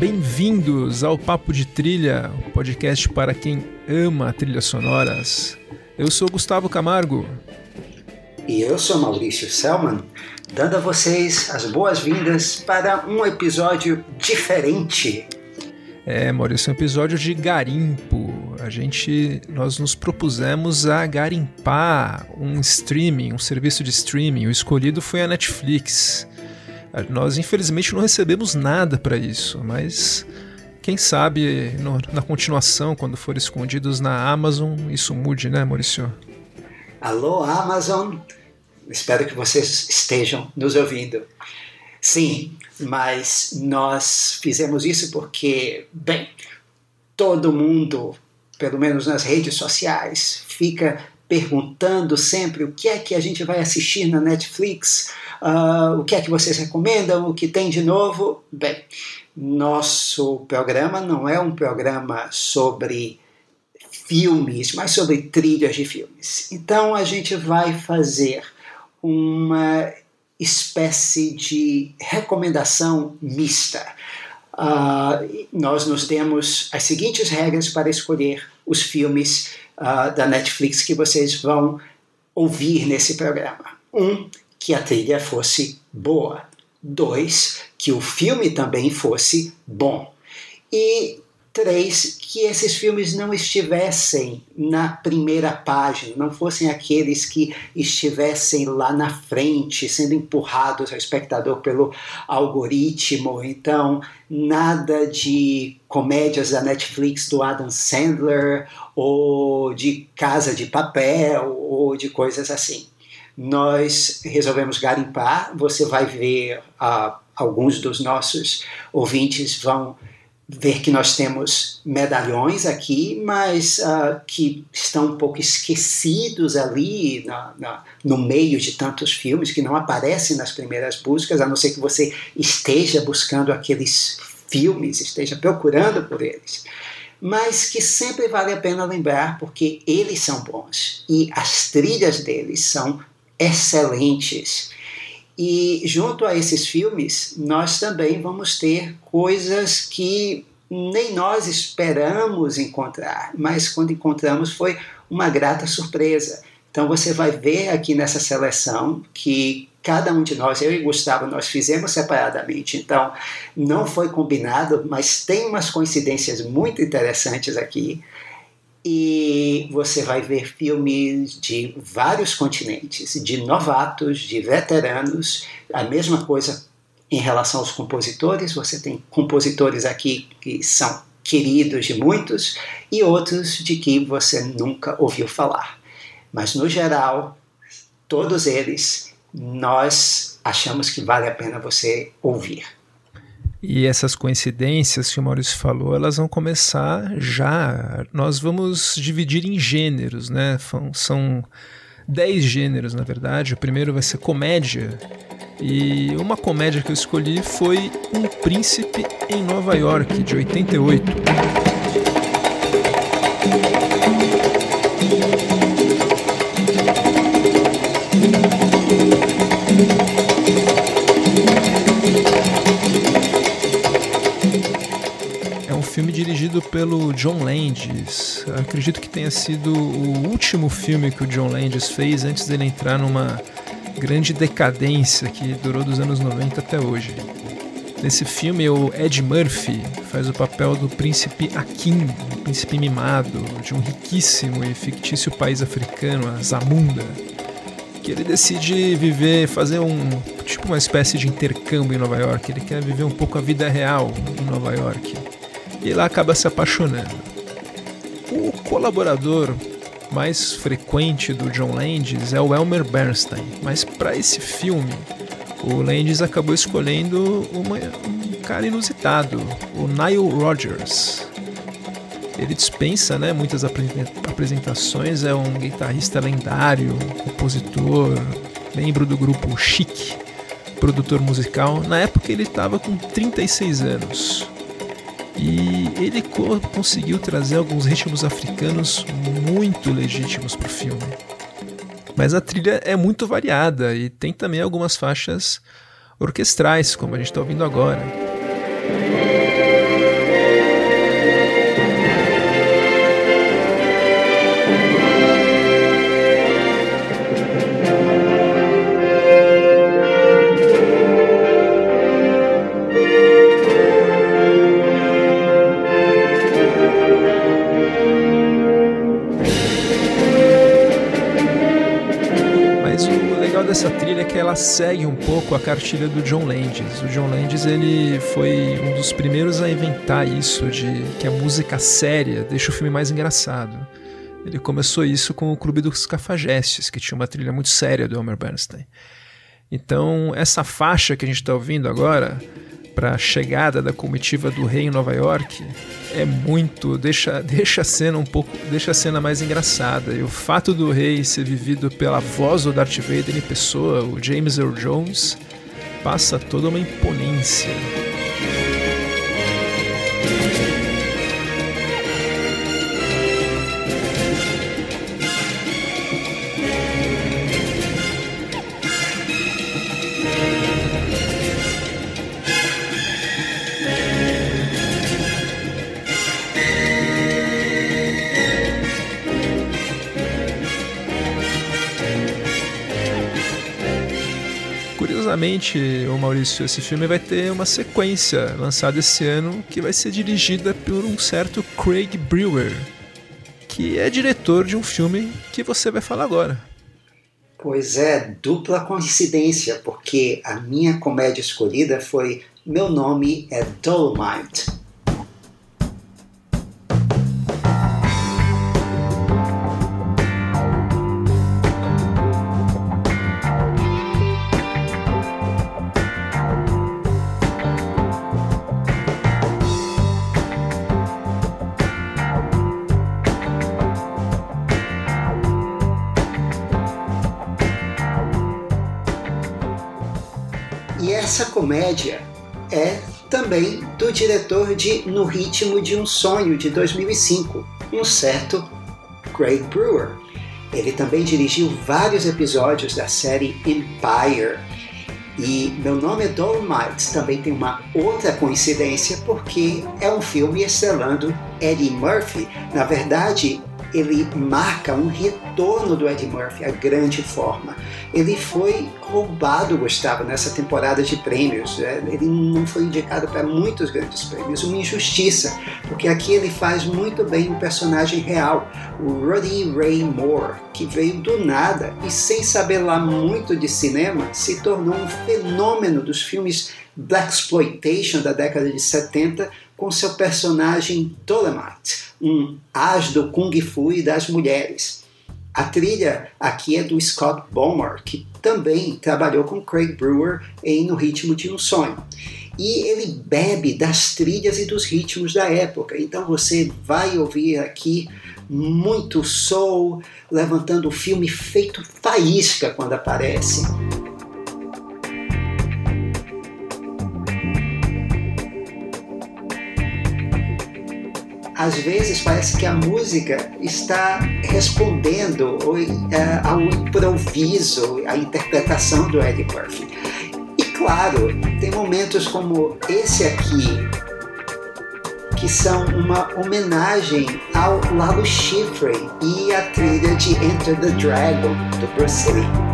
Bem-vindos ao Papo de Trilha, o podcast para quem ama trilhas sonoras. Eu sou Gustavo Camargo. E eu sou Maurício Selman, dando a vocês as boas-vindas para um episódio diferente. É, Maurício, um episódio de garimpo. A gente, nós nos propusemos a garimpar um streaming, um serviço de streaming. O escolhido foi a Netflix. Nós, infelizmente, não recebemos nada para isso, mas quem sabe no, na continuação, quando for escondidos na Amazon, isso mude, né, Maurício? Alô, Amazon! Espero que vocês estejam nos ouvindo. Sim, mas nós fizemos isso porque, bem, todo mundo, pelo menos nas redes sociais, fica perguntando sempre o que é que a gente vai assistir na Netflix, uh, o que é que vocês recomendam, o que tem de novo. Bem, nosso programa não é um programa sobre filmes, mas sobre trilhas de filmes. Então a gente vai fazer uma espécie de recomendação mista. Uh, nós nos demos as seguintes regras para escolher os filmes uh, da Netflix que vocês vão ouvir nesse programa. Um, que a trilha fosse boa. Dois, que o filme também fosse bom. E três, que esses filmes não estivessem na primeira página, não fossem aqueles que estivessem lá na frente, sendo empurrados ao espectador pelo algoritmo. Então, nada de comédias da Netflix do Adam Sandler, ou de Casa de Papel, ou de coisas assim. Nós resolvemos garimpar, você vai ver, uh, alguns dos nossos ouvintes vão ver que nós temos medalhões aqui, mas uh, que estão um pouco esquecidos ali na, na, no meio de tantos filmes que não aparecem nas primeiras buscas, a não ser que você esteja buscando aqueles filmes, esteja procurando por eles. Mas que sempre vale a pena lembrar porque eles são bons e as trilhas deles são excelentes. E junto a esses filmes, nós também vamos ter coisas que nem nós esperamos encontrar, mas quando encontramos foi uma grata surpresa. Então você vai ver aqui nessa seleção que cada um de nós, eu e Gustavo, nós fizemos separadamente, então não foi combinado, mas tem umas coincidências muito interessantes aqui e você vai ver filmes de vários continentes, de novatos, de veteranos, a mesma coisa em relação aos compositores, você tem compositores aqui que são queridos de muitos e outros de que você nunca ouviu falar. Mas no geral, todos eles nós achamos que vale a pena você ouvir. E essas coincidências que o Maurício falou, elas vão começar já. Nós vamos dividir em gêneros, né? São dez gêneros, na verdade. O primeiro vai ser comédia. E uma comédia que eu escolhi foi Um Príncipe em Nova York, de 88. Dirigido pelo John Landis. Acredito que tenha sido o último filme que o John Landis fez antes dele entrar numa grande decadência que durou dos anos 90 até hoje. Nesse filme, o Ed Murphy faz o papel do príncipe Akin, um príncipe mimado de um riquíssimo e fictício país africano, a Zamunda, que ele decide viver, fazer um tipo uma espécie de intercâmbio em Nova York. Ele quer viver um pouco a vida real em Nova York e lá acaba se apaixonando. O colaborador mais frequente do John Landis é o Elmer Bernstein, mas para esse filme o Landis acabou escolhendo uma, um cara inusitado, o Nile Rodgers. Ele dispensa né, muitas apresentações, é um guitarrista lendário, compositor, membro do grupo Chic, produtor musical. Na época ele estava com 36 anos. E ele co conseguiu trazer alguns ritmos africanos muito legítimos para o filme. Mas a trilha é muito variada e tem também algumas faixas orquestrais, como a gente está ouvindo agora. Segue um pouco a cartilha do John Landis. O John Landis ele foi um dos primeiros a inventar isso de que a música séria deixa o filme mais engraçado. Ele começou isso com o Clube dos Cafajestes, que tinha uma trilha muito séria do Elmer Bernstein. Então, essa faixa que a gente está ouvindo agora, para a chegada da comitiva do rei em Nova York, é muito deixa deixa a cena um pouco deixa a cena mais engraçada. E o fato do rei ser vivido pela voz do Darth Vader em pessoa o James Earl Jones passa toda uma imponência Curiosamente, o Maurício, esse filme vai ter uma sequência lançada esse ano que vai ser dirigida por um certo Craig Brewer, que é diretor de um filme que você vai falar agora. Pois é, dupla coincidência, porque a minha comédia escolhida foi Meu Nome é Dolomite, comédia é também do diretor de No Ritmo de um Sonho, de 2005, um certo Craig Brewer. Ele também dirigiu vários episódios da série Empire. E Meu Nome é Dolomite também tem uma outra coincidência, porque é um filme estrelando Eddie Murphy. Na verdade, ele marca um retorno do Eddie Murphy à grande forma. Ele foi roubado, Gustavo, nessa temporada de prêmios. Né? Ele não foi indicado para muitos grandes prêmios, uma injustiça, porque aqui ele faz muito bem o personagem real, o Rudy Ray Moore, que veio do nada e sem saber lá muito de cinema, se tornou um fenômeno dos filmes Black Exploitation da década de 70 com seu personagem Dolomite, um as do Kung Fu e das mulheres. A trilha aqui é do Scott Bowmer, que também trabalhou com Craig Brewer em No Ritmo de um Sonho. E ele bebe das trilhas e dos ritmos da época. Então você vai ouvir aqui muito soul, levantando o filme feito faísca quando aparece. Às vezes parece que a música está respondendo é, ao improviso, à interpretação do Eddie Murphy. E claro, tem momentos como esse aqui, que são uma homenagem ao Lalo Schifrin e a trilha de Enter the Dragon, do Bruce Lee.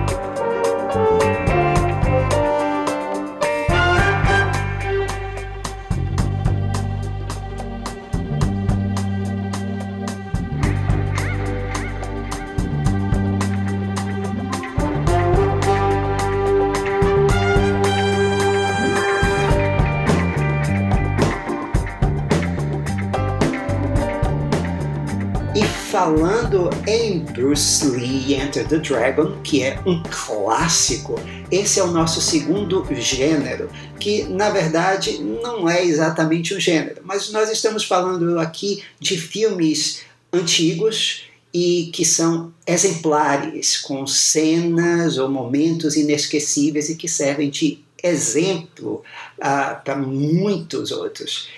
Falando em Bruce Lee Enter the Dragon, que é um clássico, esse é o nosso segundo gênero, que na verdade não é exatamente um gênero, mas nós estamos falando aqui de filmes antigos e que são exemplares, com cenas ou momentos inesquecíveis e que servem de exemplo uh, para muitos outros.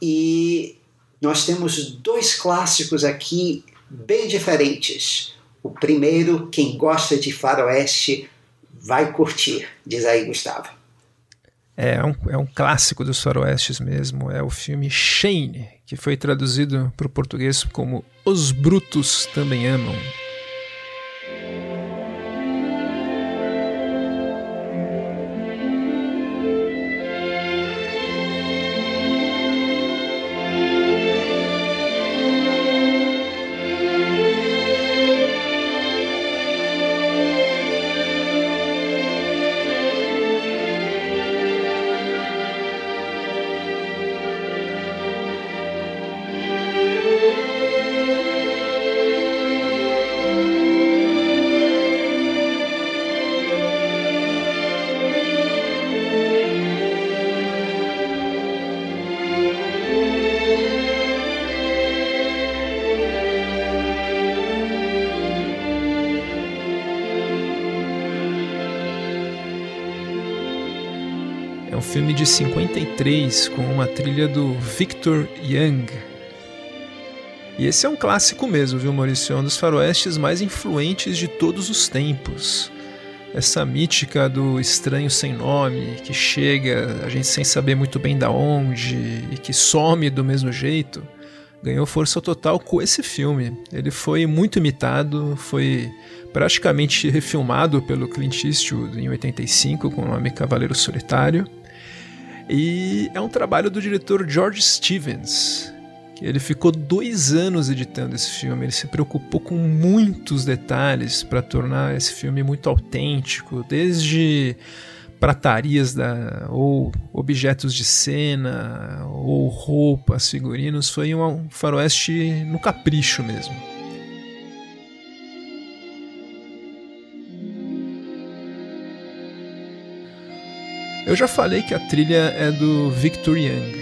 E nós temos dois clássicos aqui bem diferentes. O primeiro, quem gosta de faroeste vai curtir, diz aí Gustavo. É, um, é um clássico dos faroestes mesmo, é o filme Shane, que foi traduzido para o português como Os Brutos Também Amam. com uma trilha do Victor Young. E esse é um clássico mesmo, viu, Maurício? É um dos faroestes mais influentes de todos os tempos. Essa mítica do estranho sem nome, que chega, a gente sem saber muito bem da onde e que some do mesmo jeito, ganhou força total com esse filme. Ele foi muito imitado, foi praticamente refilmado pelo Clint Eastwood em 85 com o nome Cavaleiro Solitário. E é um trabalho do diretor George Stevens. Ele ficou dois anos editando esse filme. Ele se preocupou com muitos detalhes para tornar esse filme muito autêntico, desde pratarias da, ou objetos de cena, ou roupas, figurinos. Foi um faroeste no capricho mesmo. Eu já falei que a trilha é do Victor Young.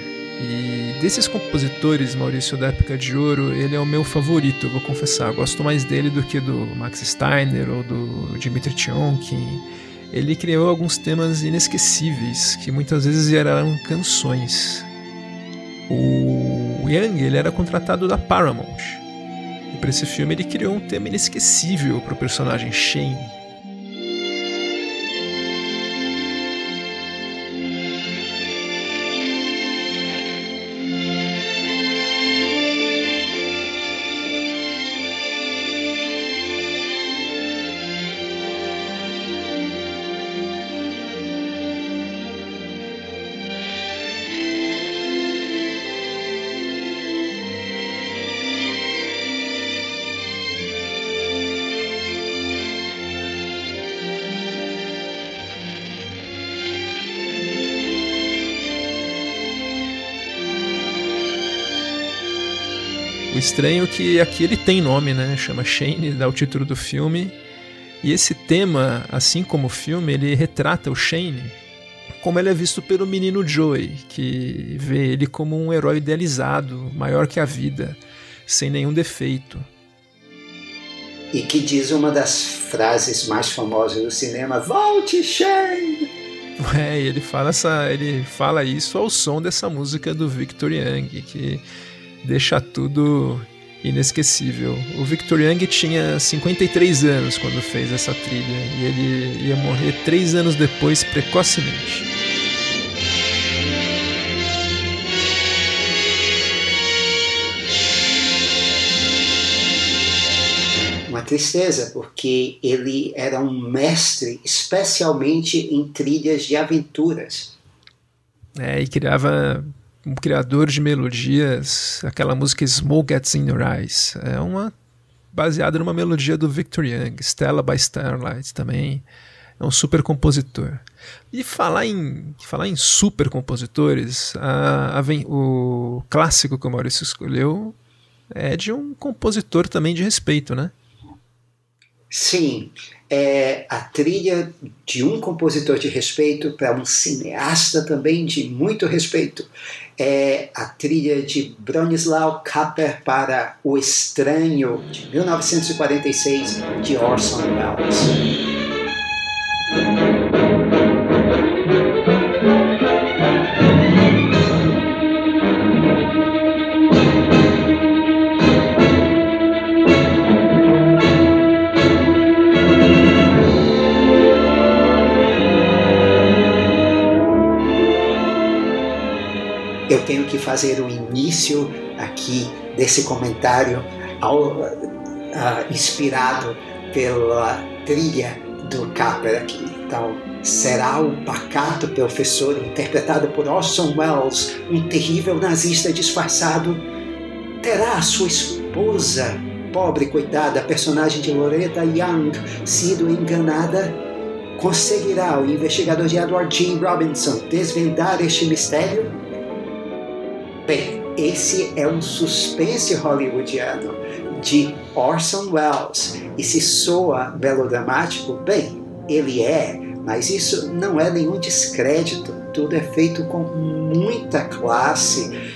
E desses compositores, Maurício da Época de Ouro, ele é o meu favorito, vou confessar. Eu gosto mais dele do que do Max Steiner ou do Dmitri Tionkin. Ele criou alguns temas inesquecíveis, que muitas vezes eram canções. O Young ele era contratado da Paramount. E para esse filme ele criou um tema inesquecível para o personagem Shane estranho que aqui ele tem nome, né? Chama Shane, dá o título do filme. E esse tema, assim como o filme, ele retrata o Shane como ele é visto pelo menino Joey, que vê ele como um herói idealizado, maior que a vida, sem nenhum defeito. E que diz uma das frases mais famosas do cinema: Volte, Shane! É, ele fala, essa, ele fala isso ao som dessa música do Victor Young, que deixa tudo inesquecível. O Victor Young tinha 53 anos quando fez essa trilha e ele ia morrer três anos depois, precocemente. Uma tristeza, porque ele era um mestre, especialmente em trilhas de aventuras. É, e criava um criador de melodias, aquela música Smoke Gets in Your Eyes. É uma baseada numa melodia do Victor Young, Stella by Starlight também. É um super compositor. E falar em, falar em super compositores, a, a, o clássico que o Maurício escolheu é de um compositor também de respeito, né? Sim, é a trilha de um compositor de respeito para um cineasta também de muito respeito. É a trilha de Bronislaw Kapper para O Estranho, de 1946, de Orson Welles. Fazer o início aqui desse comentário ao, uh, inspirado pela trilha do Capper aqui. Então, será o pacato professor interpretado por Orson Welles, um terrível nazista disfarçado? Terá sua esposa, pobre coitada, personagem de Loretta Young, sido enganada? Conseguirá o investigador de Edward G. Robinson desvendar este mistério? Bem, esse é um suspense hollywoodiano de Orson Welles. E se soa melodramático, bem, ele é, mas isso não é nenhum descrédito. Tudo é feito com muita classe.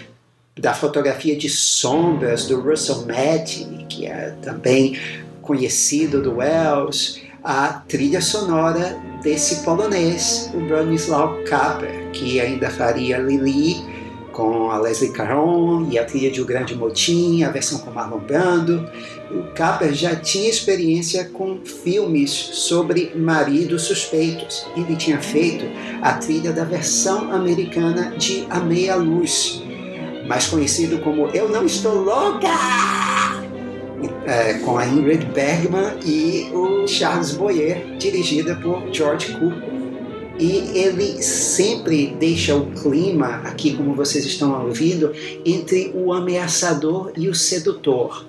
Da fotografia de sombras do Russell Madden, que é também conhecido do Wells, a trilha sonora desse polonês, o Bronislaw Kaper, que ainda faria Lili com a Leslie Caron e a trilha de O Grande Motim, a versão com Marlon Brando. O Kaper já tinha experiência com filmes sobre maridos suspeitos. Ele tinha feito a trilha da versão americana de A Meia Luz, mais conhecido como Eu Não Estou Louca! É, com a Ingrid Bergman e o Charles Boyer, dirigida por George Cukor. E ele sempre deixa o clima, aqui como vocês estão ouvindo, entre o ameaçador e o sedutor,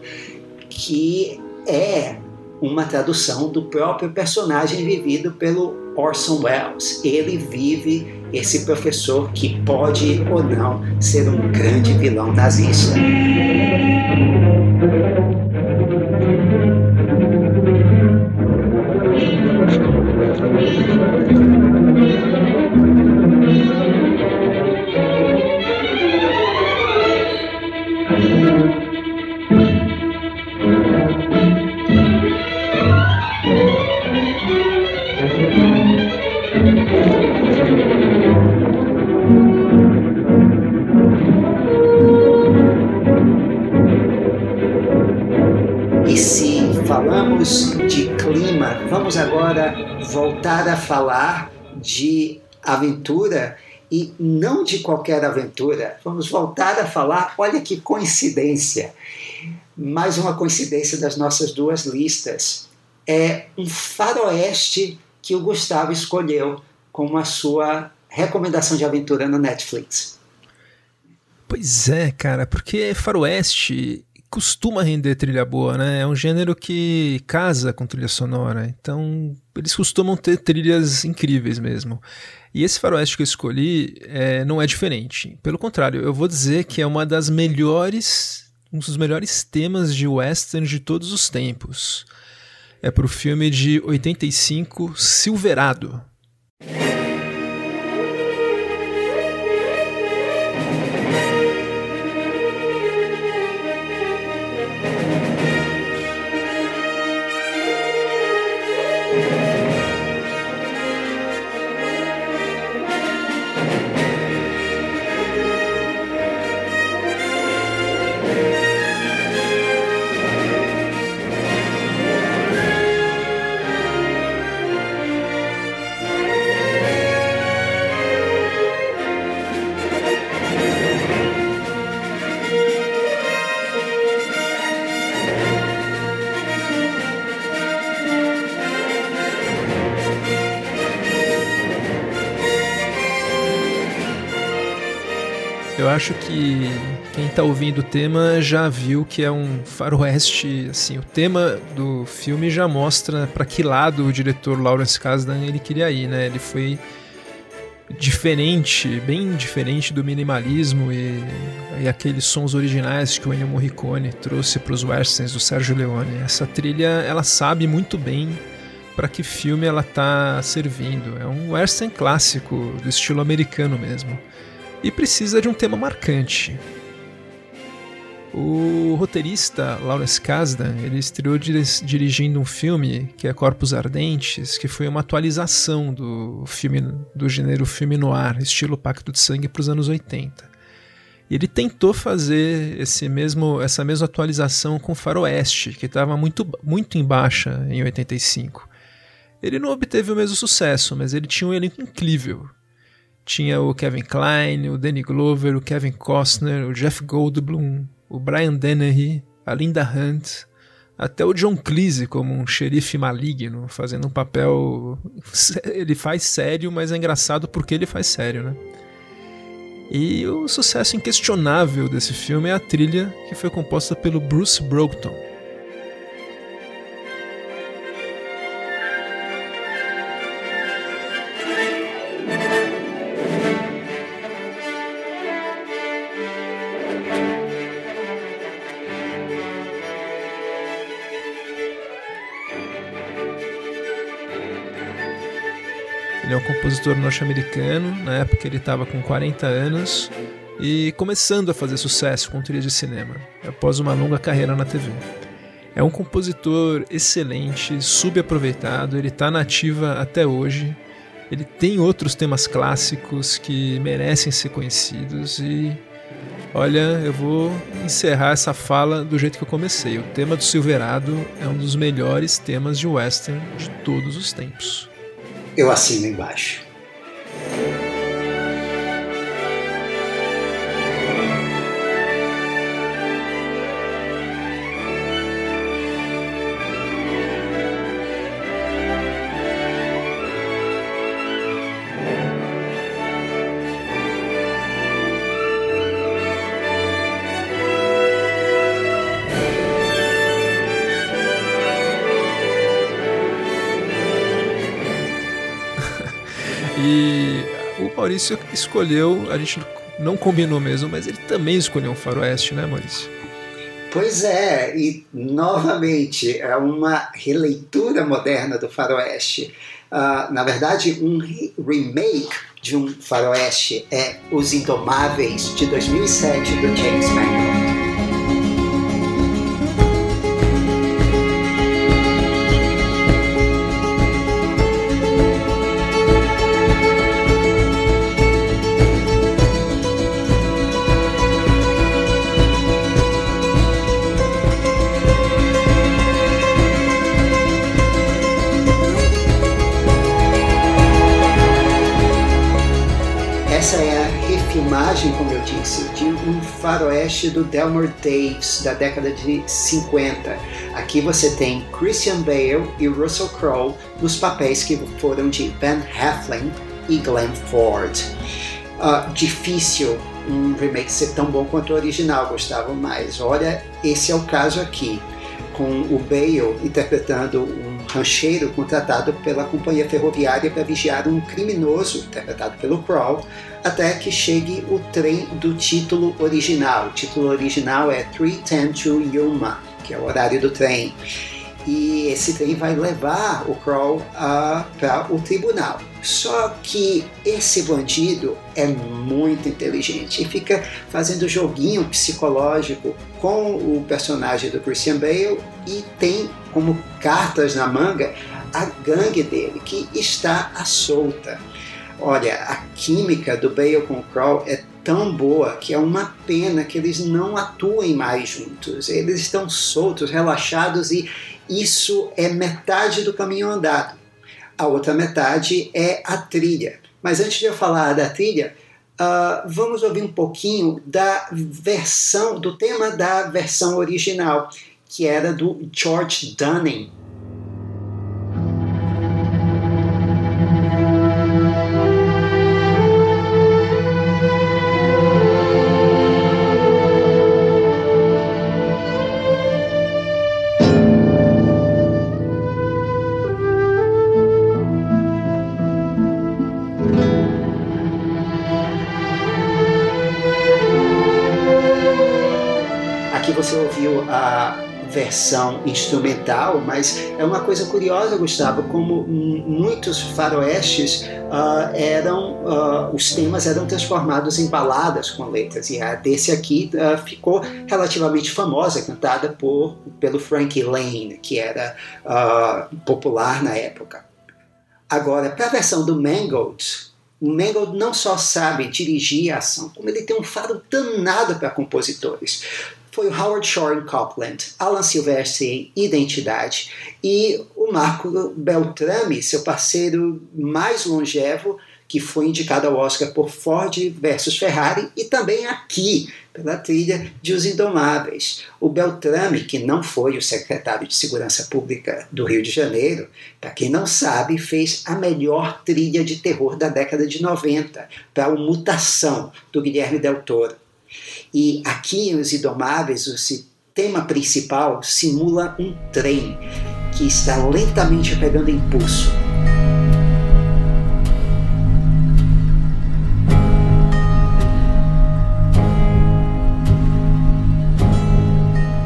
que é uma tradução do próprio personagem vivido pelo Orson Welles. Ele vive esse professor que pode ou não ser um grande vilão nazista. Vamos agora voltar a falar de aventura e não de qualquer aventura. Vamos voltar a falar, olha que coincidência, mais uma coincidência das nossas duas listas. É um faroeste que o Gustavo escolheu como a sua recomendação de aventura no Netflix. Pois é, cara, porque faroeste costuma render trilha boa, né? É um gênero que casa com trilha sonora, então eles costumam ter trilhas incríveis mesmo. E esse faroeste que eu escolhi é, não é diferente. Pelo contrário, eu vou dizer que é uma das melhores, um dos melhores temas de western de todos os tempos. É para o filme de 85, Silverado. Acho que quem está ouvindo o tema já viu que é um faroeste, assim, o tema do filme já mostra para que lado o diretor Lawrence Kasdan ele queria ir, né? Ele foi diferente, bem diferente do minimalismo e, e aqueles sons originais que o Ennio Morricone trouxe para os westerns do Sergio Leone. Essa trilha, ela sabe muito bem para que filme ela tá servindo. É um western clássico do estilo americano mesmo e precisa de um tema marcante. O roteirista Lawrence Kasdan ele estreou dirigindo um filme que é Corpos Ardentes, que foi uma atualização do filme do gênero filme noir, estilo Pacto de Sangue para os anos 80. E ele tentou fazer esse mesmo, essa mesma atualização com Faroeste, que estava muito, muito em baixa em 85. Ele não obteve o mesmo sucesso, mas ele tinha um elenco incrível. Tinha o Kevin Kline, o Danny Glover, o Kevin Costner, o Jeff Goldblum, o Brian Dennehy, a Linda Hunt, até o John Cleese como um xerife maligno, fazendo um papel. Ele faz sério, mas é engraçado porque ele faz sério, né? E o sucesso inquestionável desse filme é a trilha que foi composta pelo Bruce Brockton. Compositor norte-americano, na época ele estava com 40 anos e começando a fazer sucesso com trilhas de cinema, após uma longa carreira na TV. É um compositor excelente, subaproveitado, ele está nativa até hoje. Ele tem outros temas clássicos que merecem ser conhecidos e olha, eu vou encerrar essa fala do jeito que eu comecei. O tema do Silverado é um dos melhores temas de western de todos os tempos. Eu assino embaixo. Bye. Maurício escolheu, a gente não combinou mesmo, mas ele também escolheu um faroeste, né, Maurício? Pois é, e novamente é uma releitura moderna do faroeste. Uh, na verdade, um remake de um faroeste é Os Indomáveis, de 2007, do James Mangold. Faroeste do Delmore Daves da década de 50. Aqui você tem Christian Bale e Russell Crowe nos papéis que foram de Ben Heflin e Glenn Ford. Uh, difícil um remake ser tão bom quanto o original, Gustavo, mas olha, esse é o caso aqui, com o Bale interpretando um rancheiro contratado pela companhia ferroviária para vigiar um criminoso, interpretado pelo Crow, até que chegue o trem do título original. O título original é 310 to Yuma, que é o horário do trem. E esse trem vai levar o Crow uh, para o tribunal. Só que esse bandido é muito inteligente e fica fazendo joguinho psicológico com o personagem do Christian Bale e tem como cartas na manga a gangue dele que está à solta. Olha, a química do Bale com o Crow é tão boa que é uma pena que eles não atuem mais juntos. Eles estão soltos, relaxados e isso é metade do caminho andado. A outra metade é a trilha. Mas antes de eu falar da trilha, uh, vamos ouvir um pouquinho da versão, do tema da versão original, que era do George Dunning. Versão instrumental, mas é uma coisa curiosa, Gustavo, como muitos faroestes uh, eram, uh, os temas eram transformados em baladas com letras, e a desse aqui uh, ficou relativamente famosa, cantada por, pelo Frank Lane, que era popular na época. Agora, para a versão do Mangold, o Mangold não só sabe dirigir a ação, como ele tem um faro danado para compositores foi o Howard Shore Copland, Alan Silvestre em Identidade e o Marco Beltrame, seu parceiro mais longevo, que foi indicado ao Oscar por Ford versus Ferrari e também aqui pela trilha de Os Indomáveis. O Beltrame, que não foi o secretário de Segurança Pública do Rio de Janeiro, para quem não sabe, fez a melhor trilha de terror da década de 90 para o Mutação do Guilherme Del Toro. E aqui nos Indomáveis, o tema principal simula um trem que está lentamente pegando impulso.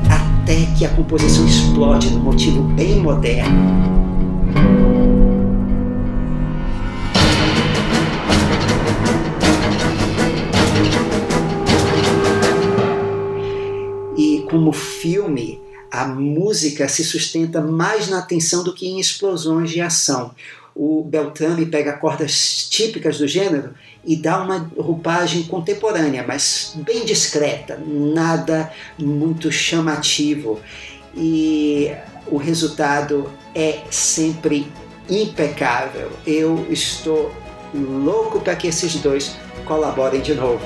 Até que a composição explode num motivo bem moderno como filme, a música se sustenta mais na tensão do que em explosões de ação. O Beltrame pega cordas típicas do gênero e dá uma roupagem contemporânea, mas bem discreta, nada muito chamativo. E o resultado é sempre impecável. Eu estou louco para que esses dois colaborem de novo.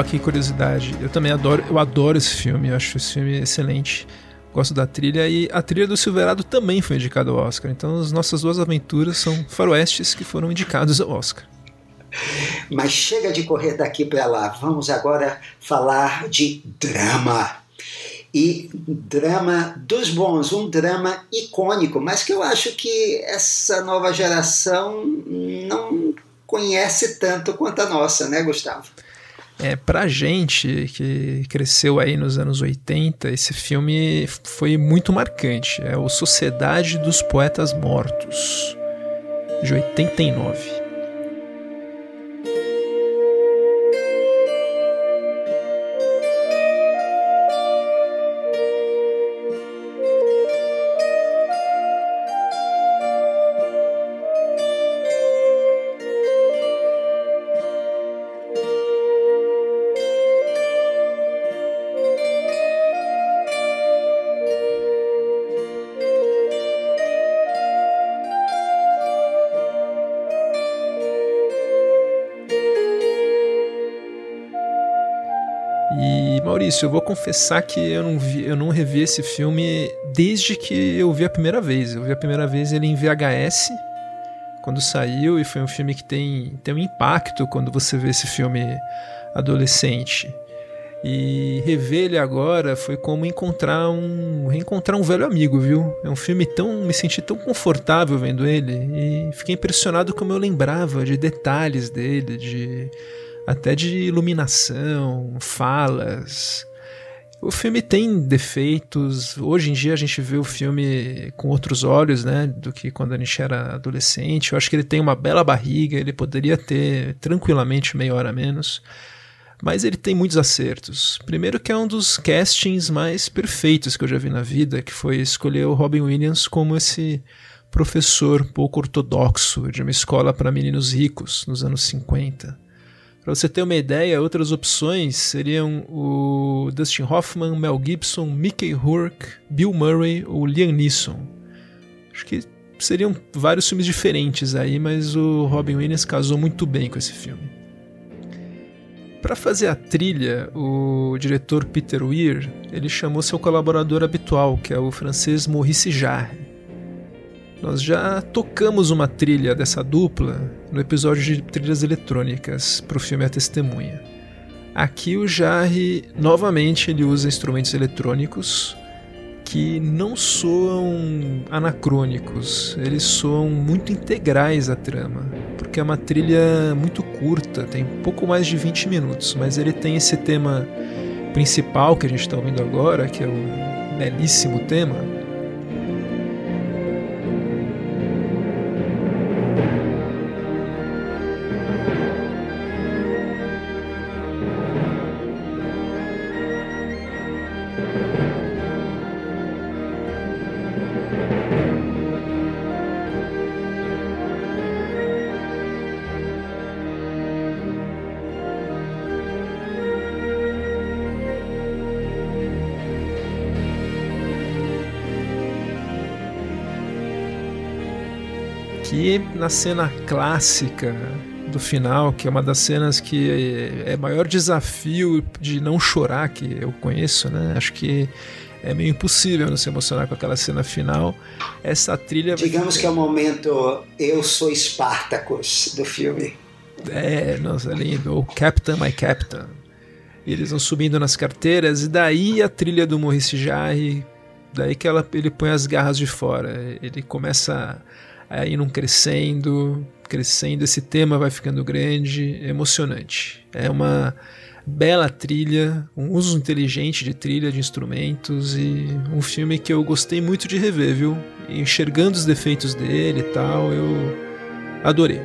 Olha que curiosidade. Eu também adoro, eu adoro esse filme, eu acho esse filme excelente. Gosto da trilha e a trilha do Silverado também foi indicada ao Oscar. Então as nossas duas aventuras são faroestes que foram indicados ao Oscar. Mas chega de correr daqui para lá. Vamos agora falar de drama. E drama dos bons, um drama icônico, mas que eu acho que essa nova geração não conhece tanto quanto a nossa, né, Gustavo? É, pra gente que cresceu aí nos anos 80, esse filme foi muito marcante. É o Sociedade dos Poetas Mortos, de 89. Maurício, eu vou confessar que eu não, vi, eu não revi esse filme desde que eu vi a primeira vez. Eu vi a primeira vez ele em VHS, quando saiu, e foi um filme que tem, tem um impacto quando você vê esse filme adolescente. E rever ele agora foi como encontrar um reencontrar um velho amigo, viu? É um filme tão me senti tão confortável vendo ele e fiquei impressionado como eu lembrava de detalhes dele, de até de iluminação, falas. O filme tem defeitos. Hoje em dia a gente vê o filme com outros olhos, né, do que quando a gente era adolescente. Eu acho que ele tem uma bela barriga, ele poderia ter tranquilamente meia hora a menos. Mas ele tem muitos acertos. Primeiro que é um dos castings mais perfeitos que eu já vi na vida, que foi escolher o Robin Williams como esse professor pouco ortodoxo de uma escola para meninos ricos nos anos 50. Para você ter uma ideia, outras opções seriam o Dustin Hoffman, Mel Gibson, Mickey Rourke, Bill Murray ou Liam Neeson. Acho que seriam vários filmes diferentes aí, mas o Robin Williams casou muito bem com esse filme. Para fazer a trilha, o diretor Peter Weir, ele chamou seu colaborador habitual, que é o francês Maurice Jarre. Nós já tocamos uma trilha dessa dupla no episódio de trilhas eletrônicas para o filme A Testemunha. Aqui o Jarre, novamente, ele usa instrumentos eletrônicos que não soam anacrônicos, eles soam muito integrais à trama, porque é uma trilha muito curta, tem pouco mais de 20 minutos, mas ele tem esse tema principal que a gente está ouvindo agora, que é o belíssimo tema, na cena clássica do final, que é uma das cenas que é, maior desafio de não chorar que eu conheço, né? Acho que é meio impossível não se emocionar com aquela cena final. Essa trilha. Digamos que é o momento Eu Sou Spartacus do filme. É, nossa, é lindo. O Captain, My Captain. E eles vão subindo nas carteiras, e daí a trilha do Maurice Jarre Daí que ela, ele põe as garras de fora. Ele começa a ir num crescendo, crescendo. Esse tema vai ficando grande, emocionante. É uma bela trilha, um uso inteligente de trilha, de instrumentos e um filme que eu gostei muito de rever, viu? enxergando os defeitos dele e tal, eu adorei.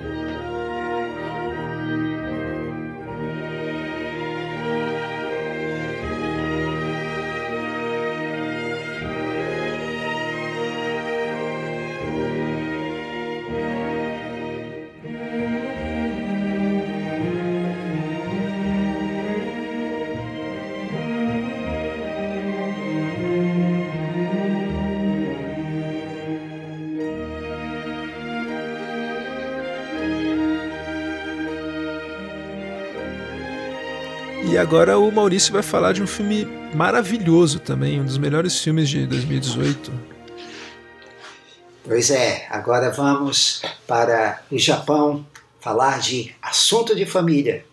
Agora o Maurício vai falar de um filme maravilhoso também, um dos melhores filmes de 2018. Pois é, agora vamos para o Japão falar de assunto de família.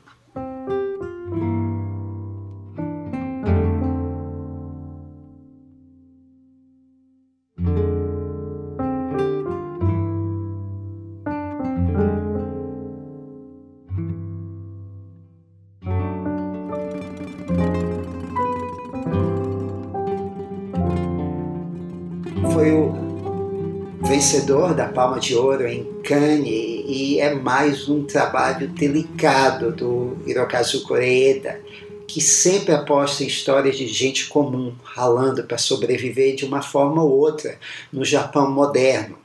Da Palma de Ouro em Cannes e é mais um trabalho delicado do Hirokazu Koreeda, que sempre aposta em histórias de gente comum, ralando para sobreviver de uma forma ou outra no Japão moderno,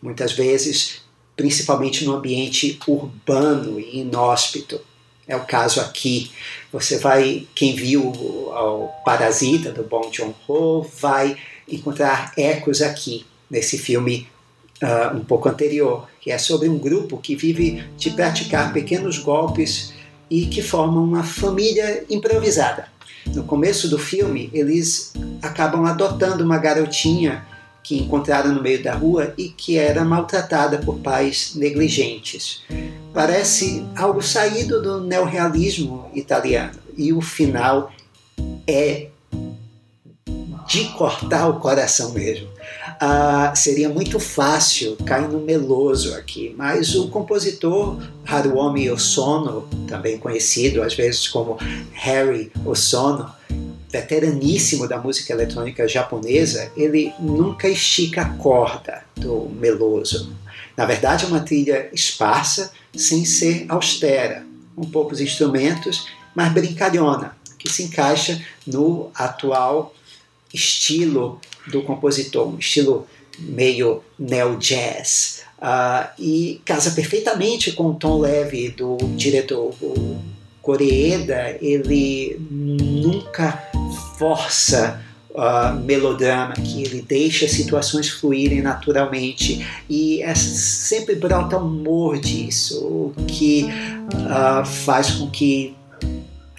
muitas vezes principalmente no ambiente urbano e inóspito. É o caso aqui. Você vai, quem viu o Parasita do Bong Joon-ho vai encontrar ecos aqui nesse filme uh, um pouco anterior, que é sobre um grupo que vive de praticar pequenos golpes e que formam uma família improvisada. No começo do filme, eles acabam adotando uma garotinha que encontraram no meio da rua e que era maltratada por pais negligentes. Parece algo saído do neorrealismo italiano e o final é de cortar o coração mesmo ah, seria muito fácil cair no meloso aqui, mas o compositor Haruomi Osono, também conhecido às vezes como Harry Osono, veteraníssimo da música eletrônica japonesa, ele nunca estica a corda do meloso. Na verdade, é uma trilha esparsa, sem ser austera, com poucos instrumentos, mas brincalhona, que se encaixa no atual estilo do compositor, um estilo meio neo-jazz. Uh, e casa perfeitamente com o tom leve do diretor o Koreeda. Ele nunca força uh, melodrama, que ele deixa situações fluírem naturalmente e é, sempre brota humor disso, o que uh, faz com que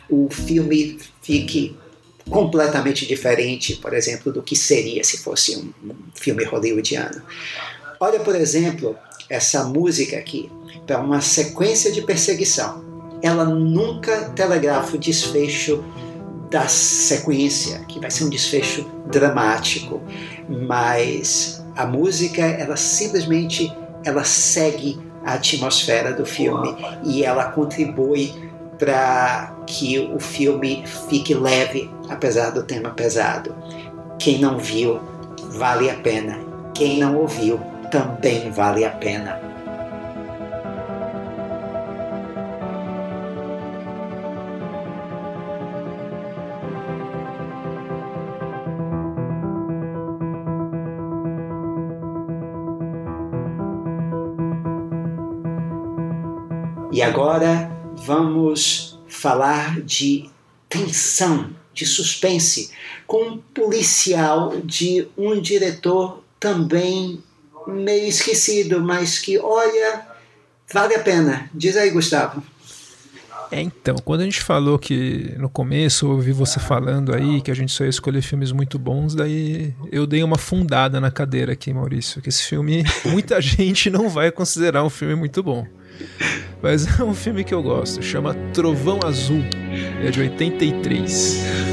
o filme fique completamente diferente, por exemplo, do que seria se fosse um, filme hollywoodiano. Olha, por exemplo, essa música aqui, para uma sequência de perseguição. Ela nunca telegrafa o desfecho da sequência, que vai ser um desfecho dramático, mas a música, ela simplesmente ela segue a atmosfera do filme e ela contribui para que o filme fique leve, apesar do tema pesado. Quem não viu, vale a pena. Quem não ouviu, também vale a pena. E agora vamos falar de tensão, de suspense, com um policial de um diretor também meio esquecido, mas que, olha, vale a pena. Diz aí, Gustavo. É, então, quando a gente falou que no começo eu ouvi você falando aí que a gente só ia escolher filmes muito bons, daí eu dei uma fundada na cadeira aqui, Maurício, que esse filme muita gente não vai considerar um filme muito bom. Mas é um filme que eu gosto, chama Trovão Azul, é de 83.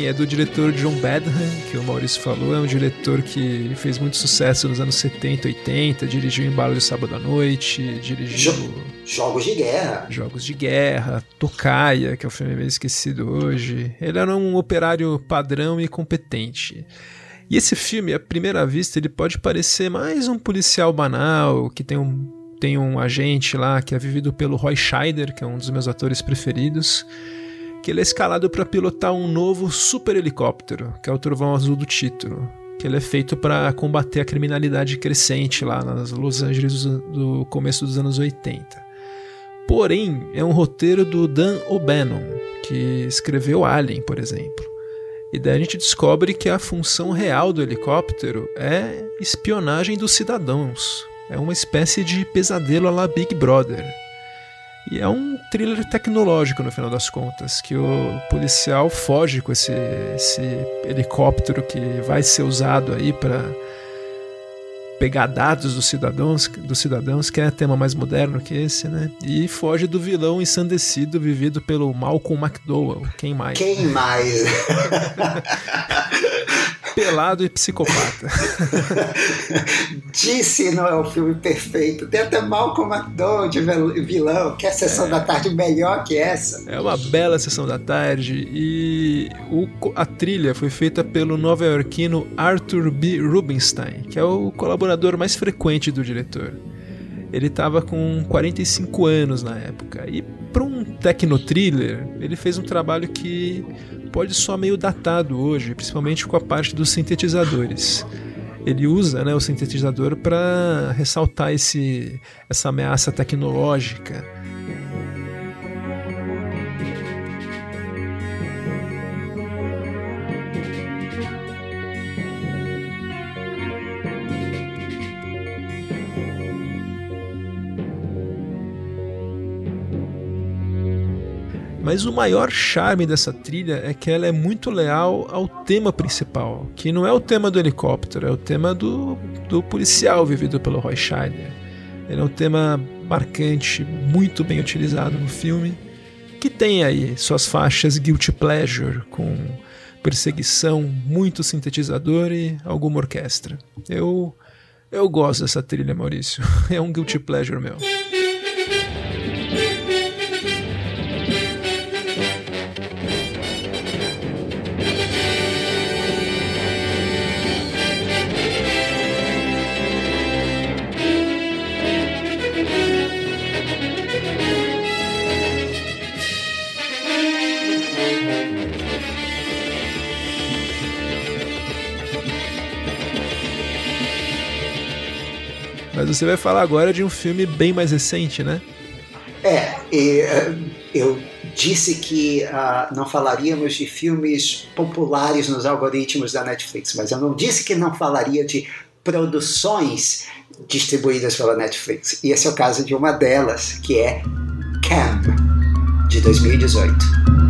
Assim, é do diretor John Badham, que o Maurício falou, é um diretor que fez muito sucesso nos anos 70, 80, dirigiu Embalo de Sábado à Noite, dirigiu... Jo Jogos de Guerra. Jogos de Guerra, Tocaia, que é o filme meio esquecido hoje. Ele era um operário padrão e competente. E esse filme, à primeira vista, ele pode parecer mais um policial banal, que tem um, tem um agente lá que é vivido pelo Roy Scheider, que é um dos meus atores preferidos que ele é escalado para pilotar um novo super helicóptero, que é o Trovão Azul do título, que ele é feito para combater a criminalidade crescente lá nas Los Angeles do começo dos anos 80. Porém, é um roteiro do Dan O'Bannon, que escreveu Alien, por exemplo. E daí a gente descobre que a função real do helicóptero é espionagem dos cidadãos. É uma espécie de pesadelo à la Big Brother. E é um thriller tecnológico no final das contas, que o policial foge com esse, esse helicóptero que vai ser usado aí para pegar dados dos cidadãos, dos cidadãos, que é tema mais moderno que esse, né? E foge do vilão ensandecido vivido pelo Malcolm McDowell. Quem mais? Quem mais? pelado e psicopata. Disse não é o filme perfeito. Tem até Malcolm McDowell de vilão. Que é a sessão é. da tarde melhor que essa? É uma bela sessão da tarde. E o, a trilha foi feita pelo nova-iorquino Arthur B. Rubinstein, que é o colaborador mais frequente do diretor. Ele estava com 45 anos na época. E para um techno thriller, ele fez um trabalho que pode soar meio datado hoje, principalmente com a parte dos sintetizadores. Ele usa né, o sintetizador para ressaltar esse, essa ameaça tecnológica Mas o maior charme dessa trilha é que ela é muito leal ao tema principal, que não é o tema do helicóptero, é o tema do, do policial vivido pelo Roy Scheider. Ele é um tema marcante, muito bem utilizado no filme, que tem aí suas faixas guilty pleasure com perseguição, muito sintetizador e alguma orquestra. Eu eu gosto dessa trilha, Maurício. É um guilty pleasure meu. Mas você vai falar agora de um filme bem mais recente, né? É, e, uh, eu disse que uh, não falaríamos de filmes populares nos algoritmos da Netflix, mas eu não disse que não falaria de produções distribuídas pela Netflix. E esse é o caso de uma delas, que é Cam, de 2018.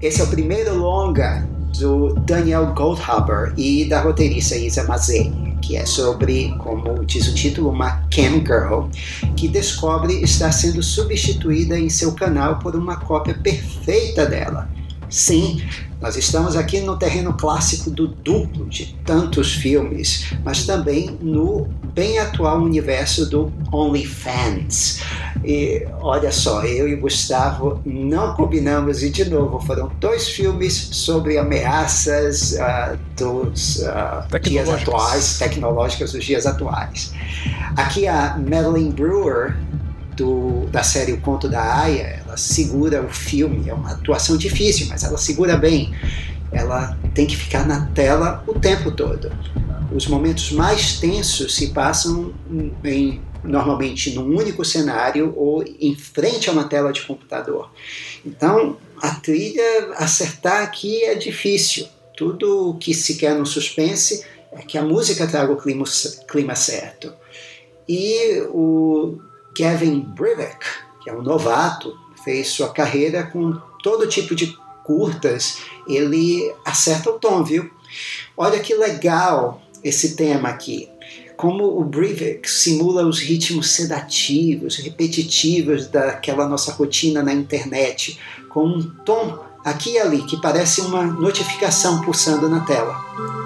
Esse é o primeiro longa do Daniel Goldhaber e da roteirista Isa Mazzei, que é sobre, como diz o título, uma cam girl que descobre estar sendo substituída em seu canal por uma cópia perfeita dela. Sim, nós estamos aqui no terreno clássico do duplo de tantos filmes, mas também no bem atual universo do OnlyFans. E olha só, eu e Gustavo não combinamos, e de novo, foram dois filmes sobre ameaças uh, dos uh, dias atuais, tecnológicas dos dias atuais. Aqui a Madeline Brewer do, da série O Conto da Aya, ela segura o filme, é uma atuação difícil, mas ela segura bem. Ela tem que ficar na tela o tempo todo. Os momentos mais tensos se passam em, normalmente num único cenário ou em frente a uma tela de computador. Então, a trilha acertar aqui é difícil. Tudo o que se quer no suspense é que a música traga o clima, clima certo. E o Kevin Brivek, que é um novato, fez sua carreira com todo tipo de curtas, ele acerta o tom, viu? Olha que legal esse tema aqui. Como o Brivik simula os ritmos sedativos, repetitivos daquela nossa rotina na internet, com um tom aqui e ali que parece uma notificação pulsando na tela.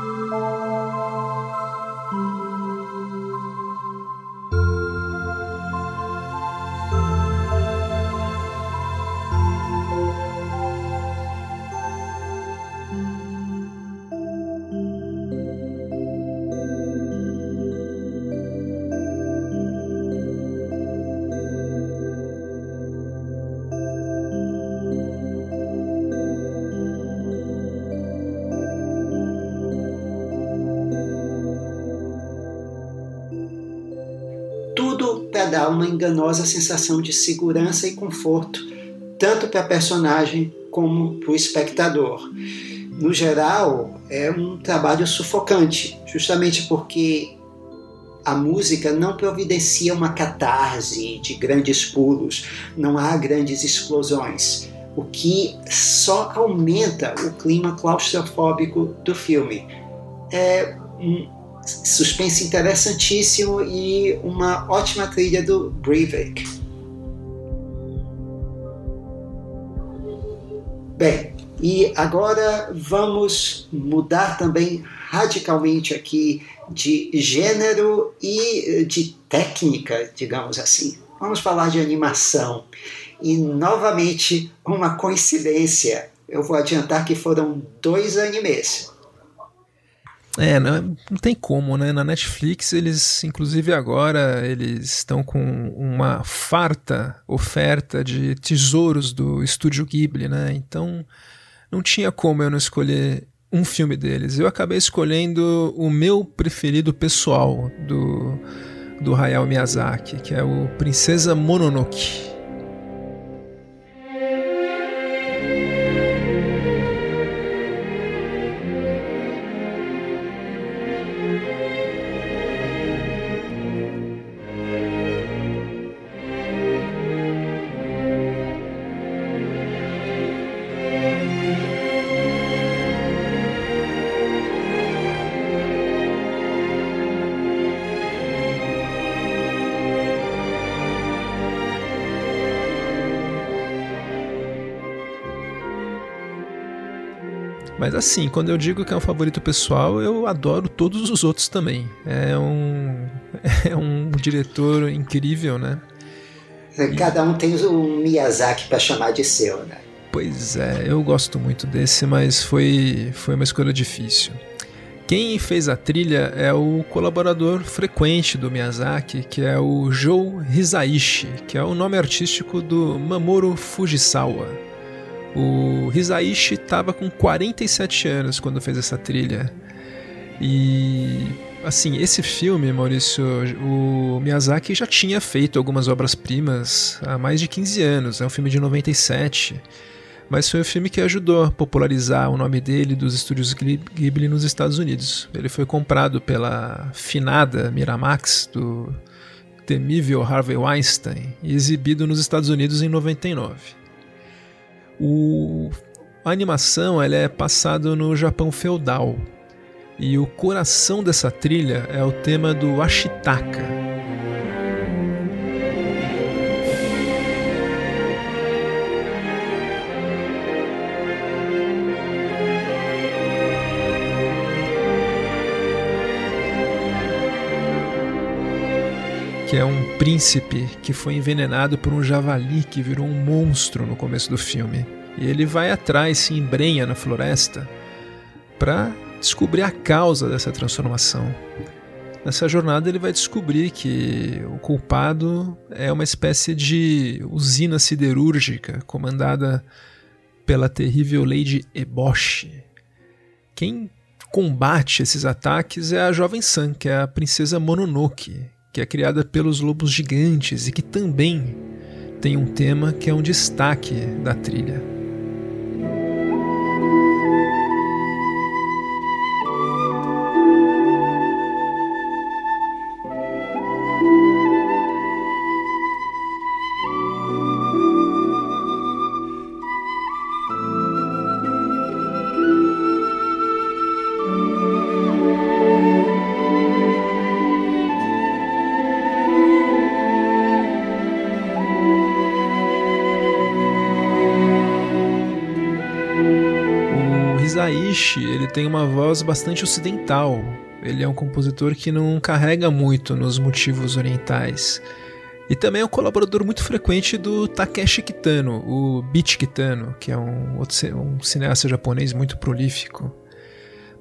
Enganosa sensação de segurança e conforto, tanto para a personagem como para o espectador. No geral, é um trabalho sufocante, justamente porque a música não providencia uma catarse de grandes pulos, não há grandes explosões, o que só aumenta o clima claustrofóbico do filme. É suspense interessantíssimo e uma ótima trilha do Breivik. Bem, e agora vamos mudar também radicalmente aqui de gênero e de técnica, digamos assim. Vamos falar de animação. E novamente, uma coincidência. Eu vou adiantar que foram dois animes. É, não, não, tem como, né? Na Netflix, eles, inclusive agora, eles estão com uma farta oferta de tesouros do estúdio Ghibli, né? Então, não tinha como eu não escolher um filme deles. Eu acabei escolhendo o meu preferido pessoal do, do Hayao Miyazaki, que é o Princesa Mononoke. Mas assim, quando eu digo que é um favorito pessoal, eu adoro todos os outros também. É um, é um diretor incrível, né? Cada um tem um Miyazaki para chamar de seu, né? Pois é, eu gosto muito desse, mas foi, foi uma escolha difícil. Quem fez a trilha é o colaborador frequente do Miyazaki, que é o Joe Hisaishi, que é o nome artístico do Mamoru Fujisawa. O Hisaishi estava com 47 anos quando fez essa trilha. E assim, esse filme, Maurício, o Miyazaki já tinha feito algumas obras-primas há mais de 15 anos. É um filme de 97. Mas foi o filme que ajudou a popularizar o nome dele dos estúdios Ghibli nos Estados Unidos. Ele foi comprado pela finada Miramax do temível Harvey Weinstein e exibido nos Estados Unidos em 99. O, a animação ela é passada no Japão feudal e o coração dessa trilha é o tema do Ashitaka. Que é um príncipe que foi envenenado por um javali que virou um monstro no começo do filme. E ele vai atrás, se embrenha na floresta para descobrir a causa dessa transformação. Nessa jornada ele vai descobrir que o culpado é uma espécie de usina siderúrgica comandada pela terrível Lady Eboshi. Quem combate esses ataques é a jovem San, que é a princesa Mononoke, que é criada pelos lobos gigantes e que também tem um tema que é um destaque da trilha. Tem uma voz bastante ocidental. Ele é um compositor que não carrega muito nos motivos orientais. E também é um colaborador muito frequente do Takeshi Kitano, o Beat Kitano, que é um, outro, um cineasta japonês muito prolífico.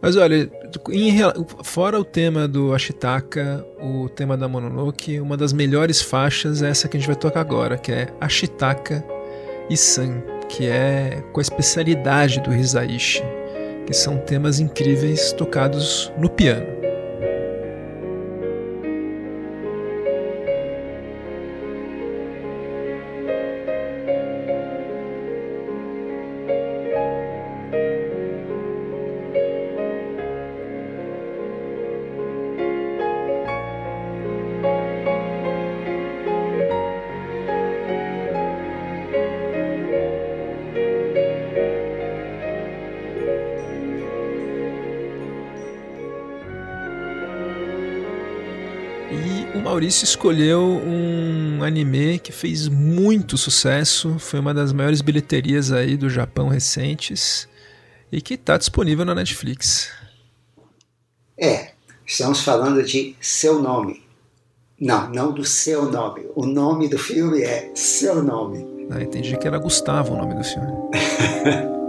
Mas olha, em, fora o tema do Ashitaka, o tema da Mononoke, uma das melhores faixas é essa que a gente vai tocar agora, que é Ashitaka e San, que é com a especialidade do Hisaishi, são temas incríveis tocados no piano. Maurício escolheu um anime que fez muito sucesso, foi uma das maiores bilheterias aí do Japão recentes e que está disponível na Netflix. É, estamos falando de Seu Nome. Não, não do seu nome. O nome do filme é Seu Nome. Ah, entendi que era Gustavo o nome do filme.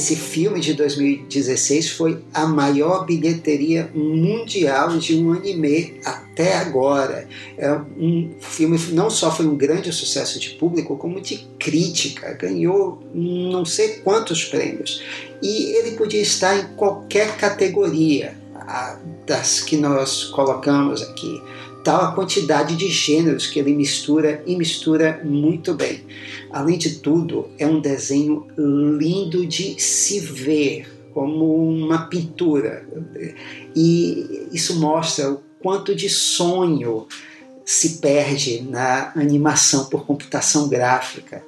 esse filme de 2016 foi a maior bilheteria mundial de um anime até agora. É um filme não só foi um grande sucesso de público, como de crítica. Ganhou não sei quantos prêmios. E ele podia estar em qualquer categoria das que nós colocamos aqui tal a quantidade de gêneros que ele mistura e mistura muito bem. Além de tudo, é um desenho lindo de se ver, como uma pintura. E isso mostra o quanto de sonho se perde na animação por computação gráfica.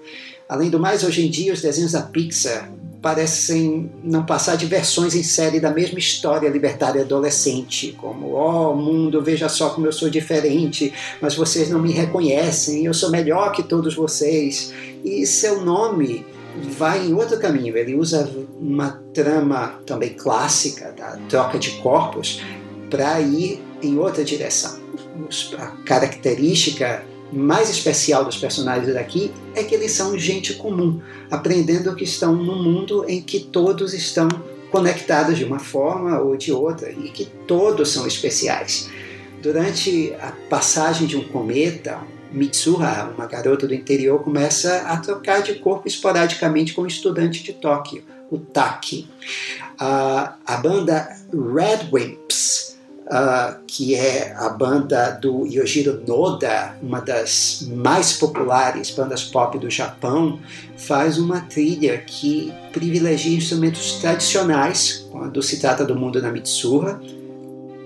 Além do mais, hoje em dia, os desenhos da Pixar parecem não passar de versões em série da mesma história libertária adolescente, como, ó oh, mundo, veja só como eu sou diferente, mas vocês não me reconhecem, eu sou melhor que todos vocês. E seu nome vai em outro caminho, ele usa uma trama também clássica da troca de corpos para ir em outra direção. A característica mais especial dos personagens daqui é que eles são gente comum, aprendendo que estão num mundo em que todos estão conectados de uma forma ou de outra e que todos são especiais. Durante a passagem de um cometa, Mitsuha, uma garota do interior, começa a trocar de corpo esporadicamente com um estudante de Tóquio, o Taki. a banda Red Wimps uh, que é a banda do Yojiro Noda, uma das mais populares bandas pop do Japão, faz uma trilha que privilegia instrumentos tradicionais, quando se trata do mundo na Mitsuha,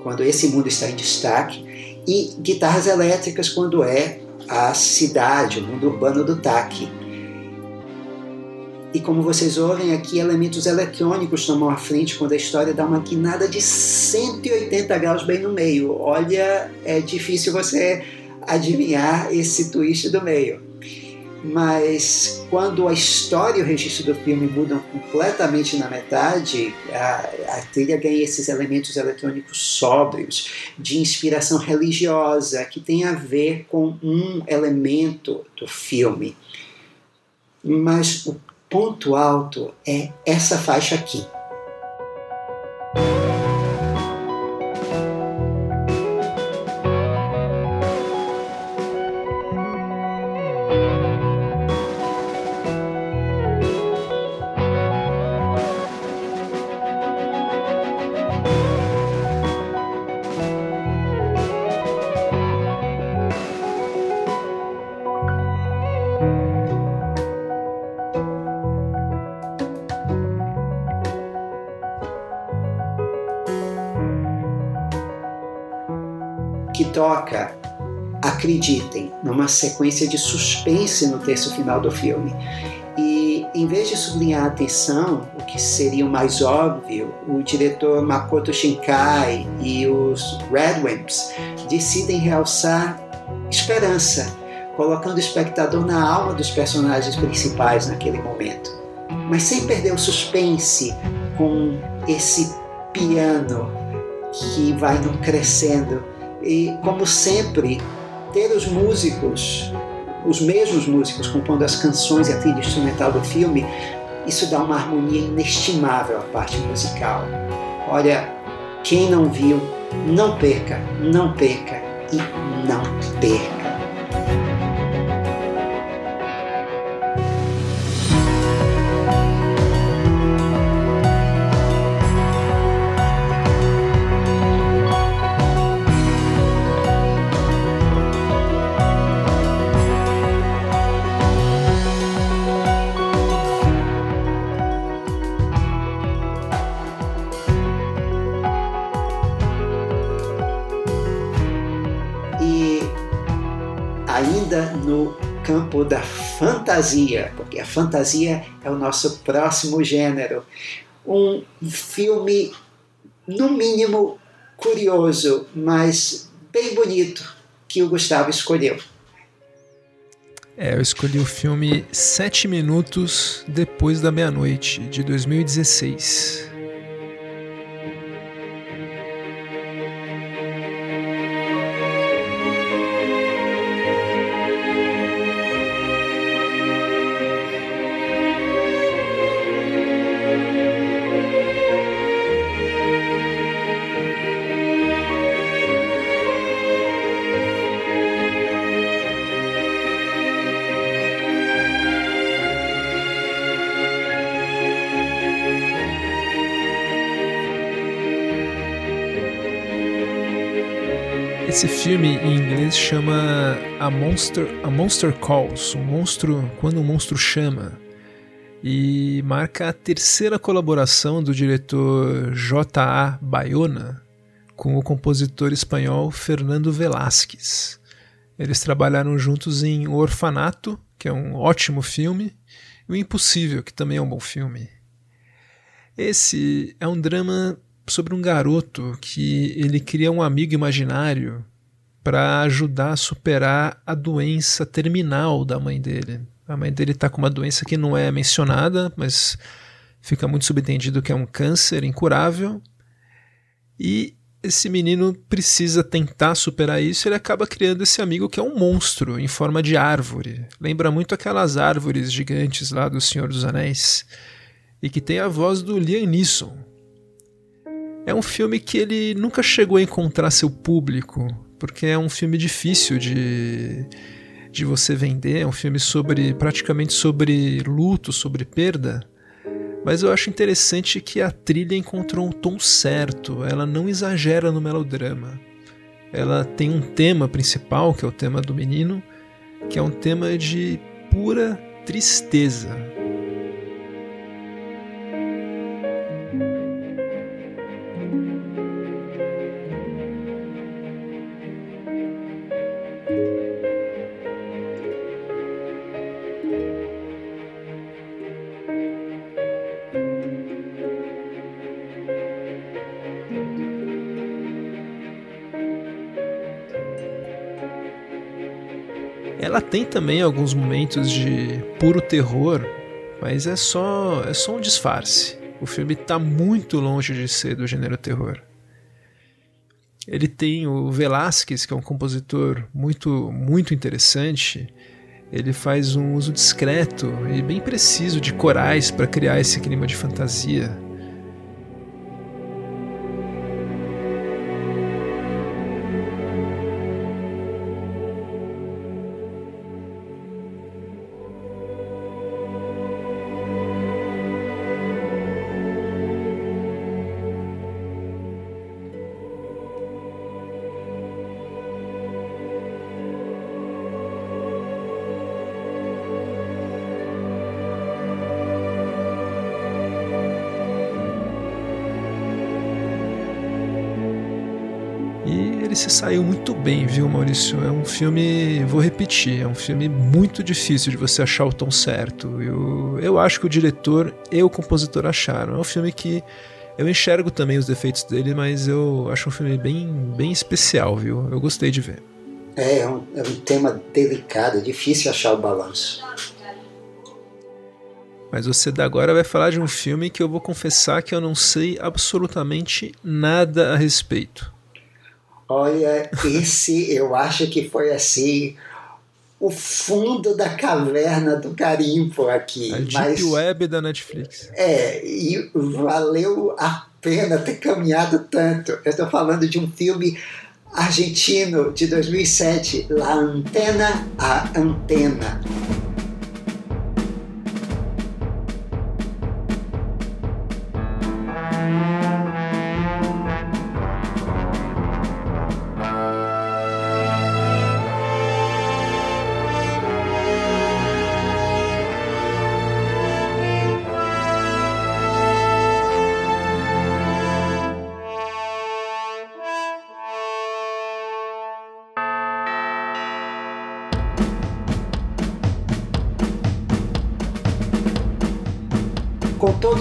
quando esse mundo está em destaque, e guitarras elétricas quando é a cidade, o mundo urbano do Taki. E como vocês ouvem aqui, elementos eletrônicos tomam a frente quando a história dá uma guinada de 180 graus bem no meio. Olha, é difícil você adivinhar esse twist do meio. Mas quando a história e o registro do filme mudam completamente na metade, a, a trilha ganha esses elementos eletrônicos sóbrios, de inspiração religiosa, que tem a ver com um elemento do filme. Mas o ponto alto é essa faixa aqui. Acreditem, numa sequência de suspense no terço final do filme. E em vez de sublinhar a atenção, o que seria o mais óbvio, o diretor Makoto Shinkai e os Red Wimps decidem realçar esperança, colocando o espectador na alma dos personagens principais naquele momento, mas sem perder o suspense com esse piano que vai crescendo e, como sempre, ter os músicos, os mesmos músicos compondo as canções e a trilha instrumental do filme, isso dá uma harmonia inestimável à parte musical. Olha, quem não viu, não perca, não perca e não perca. Campo da fantasia, porque a fantasia é o nosso próximo gênero. Um filme, no mínimo, curioso, mas bem bonito, que o Gustavo escolheu. É, eu escolhi o filme Sete Minutos Depois da Meia-Noite, de 2016. Esse filme em inglês chama A Monster, A Monster Calls, um monstro quando um monstro chama. E marca a terceira colaboração do diretor J.A. Bayona com o compositor espanhol Fernando Velázquez. Eles trabalharam juntos em O Orfanato, que é um ótimo filme, e O Impossível, que também é um bom filme. Esse é um drama sobre um garoto que ele cria um amigo imaginário para ajudar a superar a doença terminal da mãe dele. A mãe dele está com uma doença que não é mencionada, mas fica muito subentendido que é um câncer incurável. E esse menino precisa tentar superar isso, ele acaba criando esse amigo que é um monstro em forma de árvore. Lembra muito aquelas árvores gigantes lá do Senhor dos Anéis. E que tem a voz do Liam Neeson, é um filme que ele nunca chegou a encontrar seu público, porque é um filme difícil de, de você vender, é um filme sobre praticamente sobre luto, sobre perda. Mas eu acho interessante que a trilha encontrou um tom certo, ela não exagera no melodrama. Ela tem um tema principal, que é o tema do menino, que é um tema de pura tristeza. Tem também alguns momentos de puro terror, mas é só é só um disfarce. O filme está muito longe de ser do gênero terror. Ele tem o Velázquez, que é um compositor muito muito interessante. Ele faz um uso discreto e bem preciso de corais para criar esse clima de fantasia. Saiu muito bem, viu, Maurício? É um filme, vou repetir, é um filme muito difícil de você achar o tom certo. Eu, eu acho que o diretor e o compositor acharam. É um filme que eu enxergo também os defeitos dele, mas eu acho um filme bem, bem especial, viu? Eu gostei de ver. É, é um, é um tema delicado, é difícil achar o balanço. Mas você agora vai falar de um filme que eu vou confessar que eu não sei absolutamente nada a respeito. Olha, esse eu acho que foi assim o fundo da caverna do carimbo aqui. A Deep Web da Netflix. É, e valeu a pena ter caminhado tanto. Eu estou falando de um filme argentino de 2007, La Antena a Antena.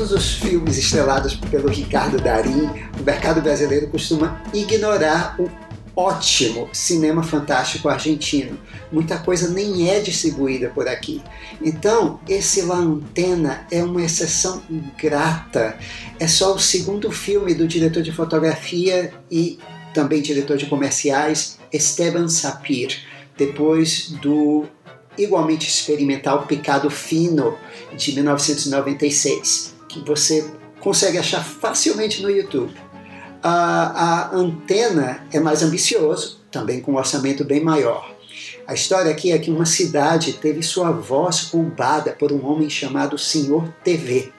Todos os filmes estrelados pelo Ricardo Darim, o mercado brasileiro costuma ignorar o ótimo cinema fantástico argentino. Muita coisa nem é distribuída por aqui. Então, esse La Antena é uma exceção grata. É só o segundo filme do diretor de fotografia e também diretor de comerciais Esteban Sapir, depois do igualmente experimental Picado Fino de 1996 que você consegue achar facilmente no YouTube. A, a antena é mais ambicioso, também com um orçamento bem maior. A história aqui é que uma cidade teve sua voz roubada por um homem chamado Senhor TV.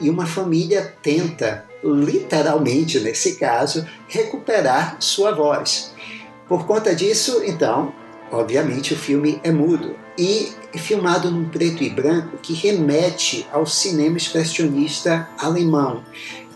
E uma família tenta, literalmente nesse caso, recuperar sua voz. Por conta disso, então, obviamente o filme é mudo e filmado num preto e branco que remete ao cinema expressionista alemão.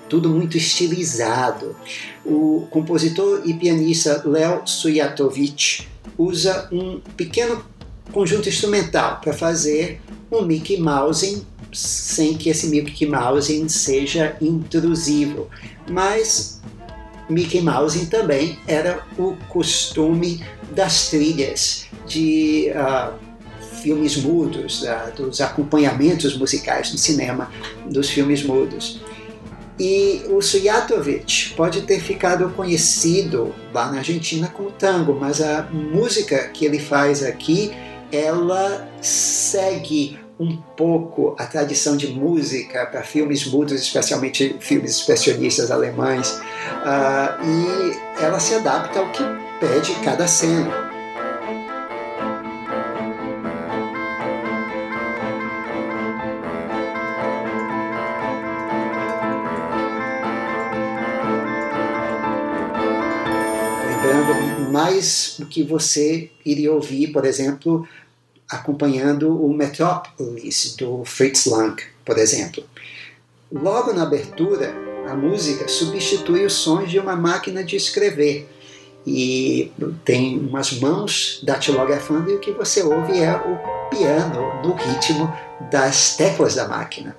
Tudo muito estilizado. O compositor e pianista Leo Sujatovic usa um pequeno conjunto instrumental para fazer um Mickey Mouse sem que esse Mickey Mouse seja intrusivo. Mas Mickey Mouse também era o costume das trilhas de uh, filmes mudos, dos acompanhamentos musicais no cinema dos filmes mudos. E o Sujatovic pode ter ficado conhecido lá na Argentina com o tango, mas a música que ele faz aqui, ela segue um pouco a tradição de música para filmes mudos, especialmente filmes expressionistas alemães, uh, e ela se adapta ao que pede cada cena. Mais do que você iria ouvir, por exemplo, acompanhando o Metropolis do Fritz Lang, por exemplo. Logo na abertura, a música substitui os sons de uma máquina de escrever e tem umas mãos datilografando e o que você ouve é o piano no ritmo das teclas da máquina.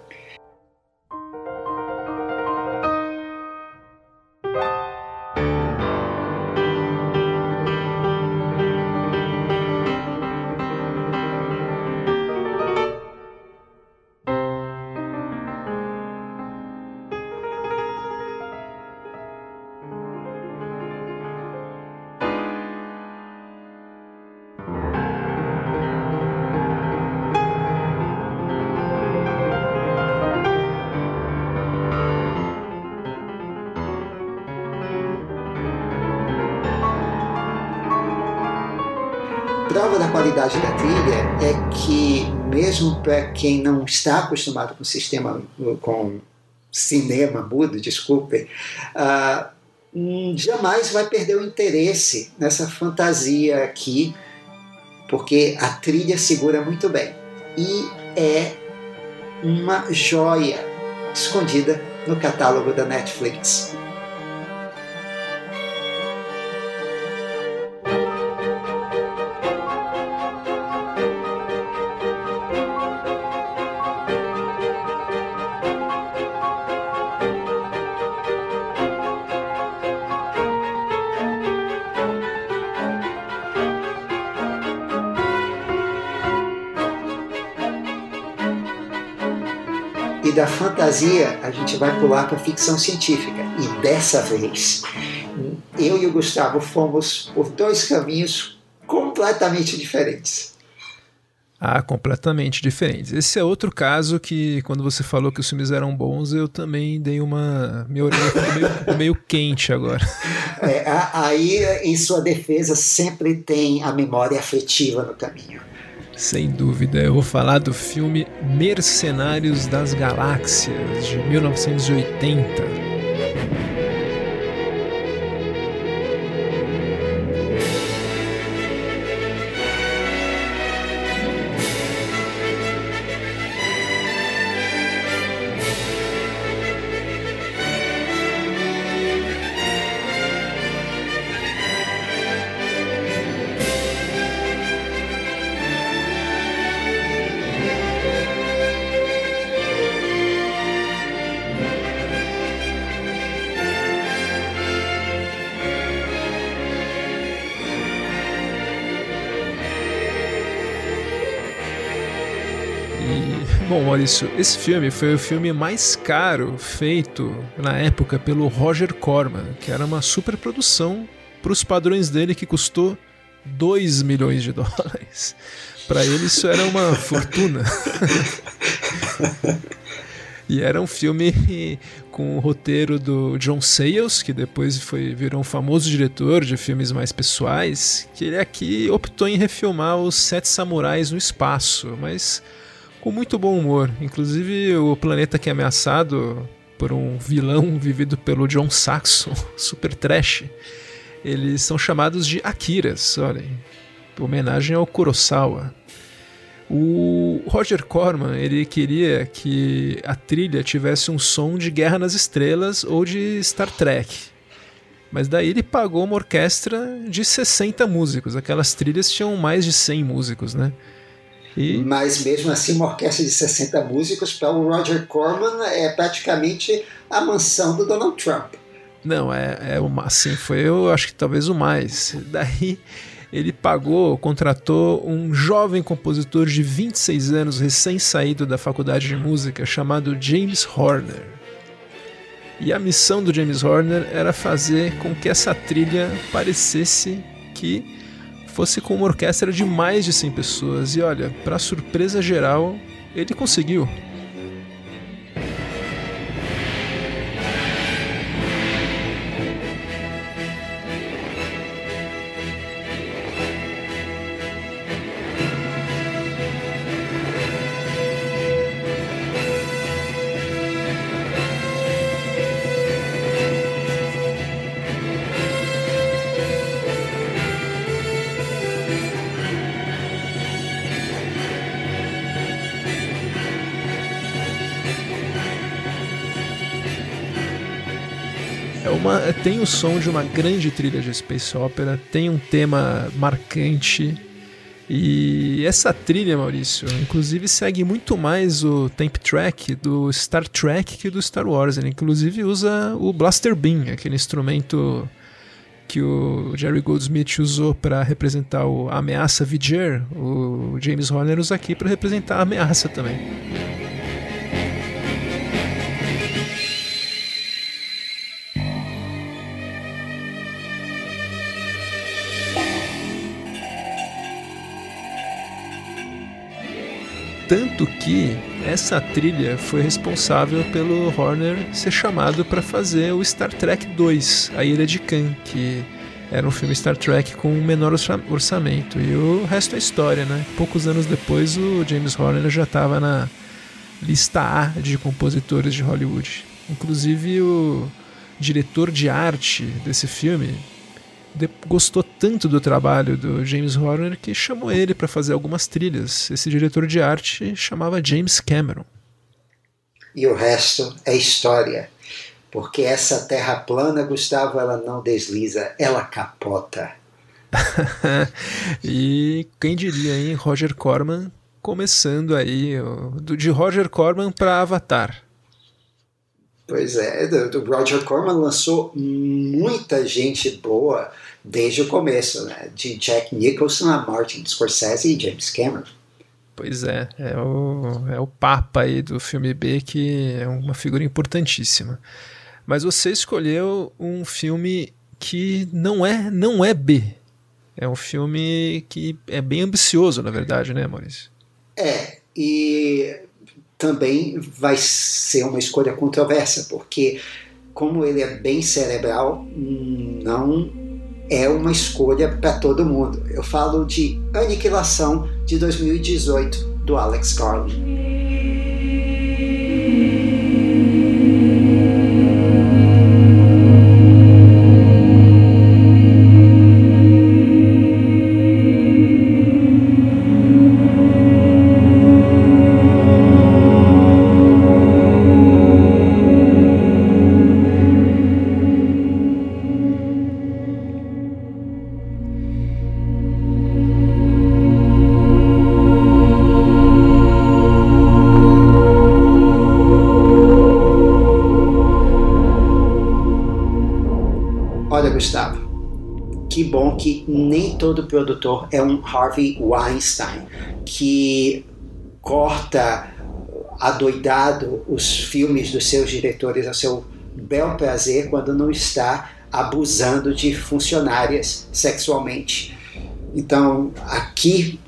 Para quem não está acostumado com sistema, com cinema mudo, desculpem, uh, jamais vai perder o interesse nessa fantasia aqui, porque a trilha segura muito bem. E é uma joia escondida no catálogo da Netflix. Fantasia a gente vai pular para ficção científica. E dessa vez, eu e o Gustavo fomos por dois caminhos completamente diferentes. Ah, completamente diferentes. Esse é outro caso que, quando você falou que os filmes eram bons, eu também dei uma. Minha orelha ficou meio, meio quente agora. É, aí, em sua defesa, sempre tem a memória afetiva no caminho. Sem dúvida, eu vou falar do filme Mercenários das Galáxias, de 1980. Esse filme foi o filme mais caro feito na época pelo Roger Corman, que era uma superprodução para os padrões dele que custou 2 milhões de dólares. Para ele isso era uma fortuna. e era um filme com o roteiro do John Sayles, que depois foi virou um famoso diretor de filmes mais pessoais, que ele aqui optou em refilmar os Sete Samurais no espaço, mas com muito bom humor. Inclusive, o planeta que é ameaçado por um vilão vivido pelo John Saxon, super trash, eles são chamados de Akiras, olhem, homenagem ao Kurosawa. O Roger Corman ele queria que a trilha tivesse um som de Guerra nas Estrelas ou de Star Trek. Mas daí ele pagou uma orquestra de 60 músicos. Aquelas trilhas tinham mais de 100 músicos, né? E... Mas mesmo assim, uma orquestra de 60 músicos para o Roger Corman é praticamente a mansão do Donald Trump. Não, é, é uma, assim, foi eu acho que talvez o mais. Daí ele pagou, contratou um jovem compositor de 26 anos, recém-saído da faculdade de música, chamado James Horner. E a missão do James Horner era fazer com que essa trilha parecesse que fosse com uma orquestra de mais de 100 pessoas. E olha, para surpresa geral, ele conseguiu. Tem o som de uma grande trilha de space opera, tem um tema marcante. E essa trilha, Maurício, inclusive segue muito mais o temp track do Star Trek que do Star Wars. Ele inclusive usa o Blaster Beam, aquele instrumento que o Jerry Goldsmith usou para representar a ameaça Viger. O James Horner usa aqui para representar a ameaça também. Tanto que essa trilha foi responsável pelo Horner ser chamado para fazer o Star Trek 2, A Ilha de Khan, que era um filme Star Trek com um menor orçamento. E o resto é história, né? Poucos anos depois, o James Horner já estava na lista A de compositores de Hollywood. Inclusive, o diretor de arte desse filme, gostou tanto do trabalho do James Horner que chamou ele para fazer algumas trilhas. Esse diretor de arte chamava James Cameron. E o resto é história. Porque essa terra plana, Gustavo, ela não desliza, ela capota. e quem diria, hein? Roger Corman começando aí, de Roger Corman para Avatar. Pois é, o Roger Corman lançou muita gente boa desde o começo, né? de Jack Nicholson a Martin Scorsese e James Cameron. Pois é, é o, é o Papa aí do filme B, que é uma figura importantíssima. Mas você escolheu um filme que não é, não é B. É um filme que é bem ambicioso, na verdade, né, Maurício? É, e também vai ser uma escolha controversa, porque como ele é bem cerebral, não é uma escolha para todo mundo. Eu falo de Aniquilação de 2018 do Alex Garland. Todo produtor é um Harvey Weinstein, que corta adoidado os filmes dos seus diretores a seu bel prazer quando não está abusando de funcionárias sexualmente. Então, aqui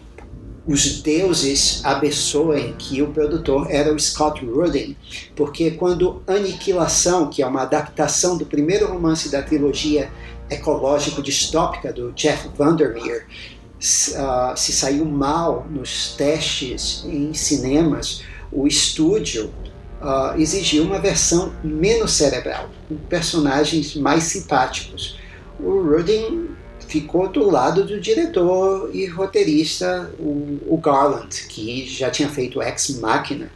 os deuses abençoem que o produtor era o Scott Rudin, porque quando Aniquilação, que é uma adaptação do primeiro romance da trilogia ecológico distópica do Jeff Vandermeer uh, se saiu mal nos testes em cinemas, o estúdio uh, exigiu uma versão menos cerebral, com personagens mais simpáticos. O Rudin ficou do lado do diretor e roteirista, o, o Garland, que já tinha feito Ex Machina,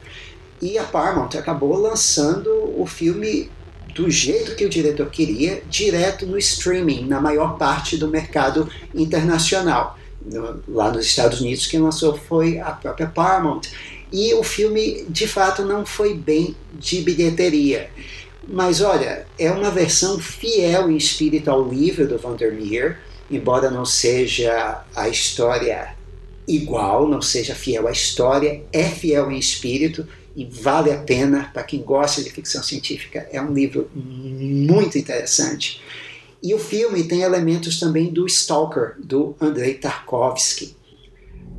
e a Paramount acabou lançando o filme do jeito que o diretor queria, direto no streaming, na maior parte do mercado internacional. Lá nos Estados Unidos, quem lançou foi a própria Paramount. E o filme, de fato, não foi bem de bilheteria. Mas olha, é uma versão fiel em espírito ao livro do Vandermeer, embora não seja a história igual, não seja fiel à história, é fiel em espírito e vale a pena para quem gosta de ficção científica. É um livro muito interessante. E o filme tem elementos também do Stalker, do Andrei Tarkovsky.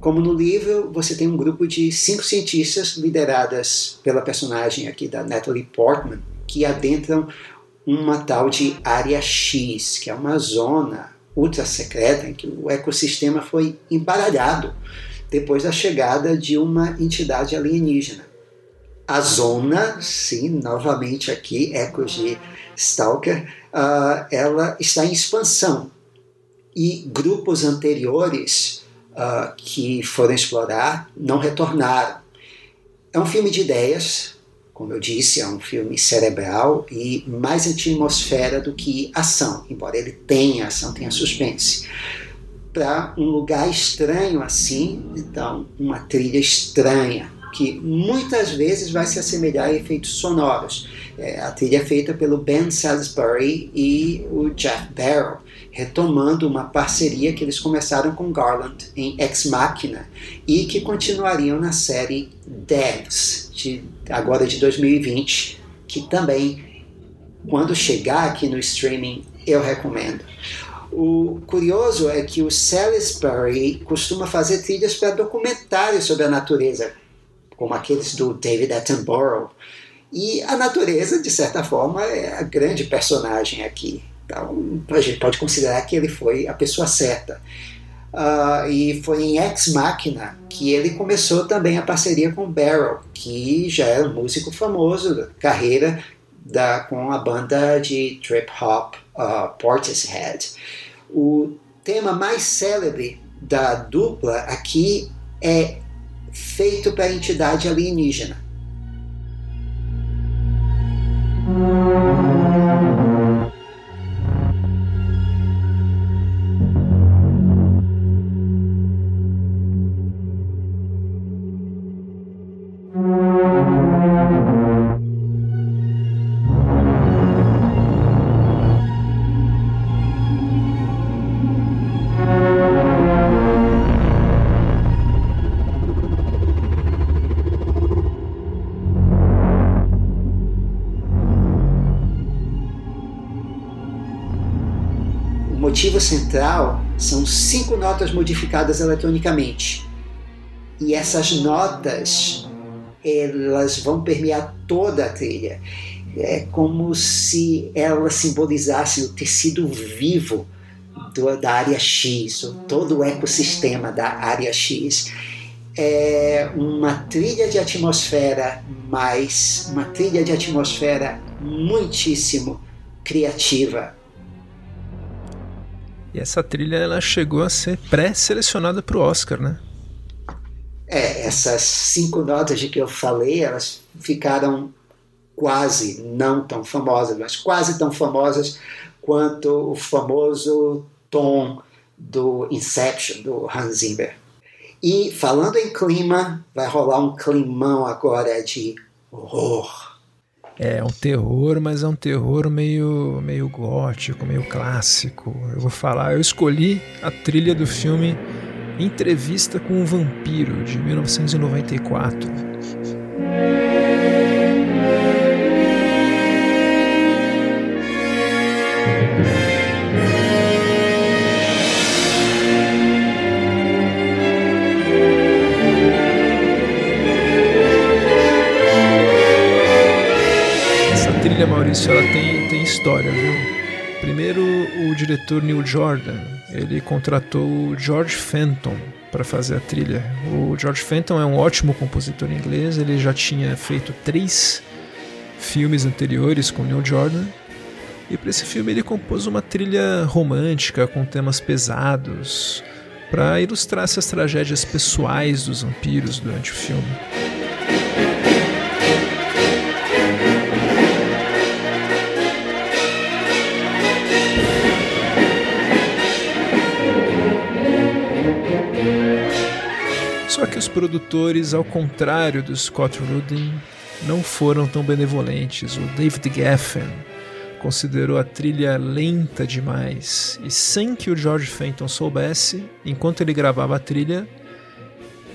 Como no livro, você tem um grupo de cinco cientistas lideradas pela personagem aqui da Natalie Portman, que adentram uma tal de Área X, que é uma zona ultra secreta em que o ecossistema foi embaralhado depois da chegada de uma entidade alienígena. A zona, sim, novamente aqui, ecos de Stalker, uh, ela está em expansão. E grupos anteriores uh, que foram explorar não retornaram. É um filme de ideias, como eu disse, é um filme cerebral e mais atmosfera do que ação, embora ele tenha ação, tenha suspense. Para um lugar estranho assim, então, uma trilha estranha, que muitas vezes vai se assemelhar a efeitos sonoros. É, a trilha é feita pelo Ben Salisbury e o Jeff Barrow, retomando uma parceria que eles começaram com Garland em Ex Machina e que continuariam na série Devs, de, agora de 2020, que também, quando chegar aqui no streaming, eu recomendo. O curioso é que o Salisbury costuma fazer trilhas para documentários sobre a natureza, como aqueles do David Attenborough. E a natureza, de certa forma, é a grande personagem aqui. Então, a gente pode considerar que ele foi a pessoa certa. Uh, e foi em Ex Machina que ele começou também a parceria com Barrel, que já era um músico famoso, carreira da, com a banda de trip hop uh, Portishead. O tema mais célebre da dupla aqui é feito para a entidade alienígena. O motivo central são cinco notas modificadas eletronicamente. E essas notas elas vão permear toda a trilha. É como se ela simbolizasse o tecido vivo do, da área X, todo o ecossistema da área X. É uma trilha de atmosfera, mas uma trilha de atmosfera muitíssimo criativa. E essa trilha ela chegou a ser pré-selecionada para o Oscar, né? É, essas cinco notas de que eu falei, elas ficaram quase não tão famosas, mas quase tão famosas quanto o famoso tom do Inception, do Hans Zimmer. E falando em clima, vai rolar um climão agora de horror. É um terror, mas é um terror meio, meio gótico, meio clássico. Eu vou falar, eu escolhi a trilha do filme Entrevista com o Vampiro, de 1994. Essa trilha, Maurício, ela tem, tem história, viu? Primeiro, o diretor Neil Jordan, ele contratou o George Fenton para fazer a trilha. O George Fenton é um ótimo compositor inglês, ele já tinha feito três filmes anteriores com Neil Jordan. E para esse filme ele compôs uma trilha romântica com temas pesados para ilustrar essas tragédias pessoais dos vampiros durante o filme. Produtores, ao contrário do Scott Rudin, não foram tão benevolentes. O David Geffen considerou a trilha lenta demais e sem que o George Fenton soubesse, enquanto ele gravava a trilha,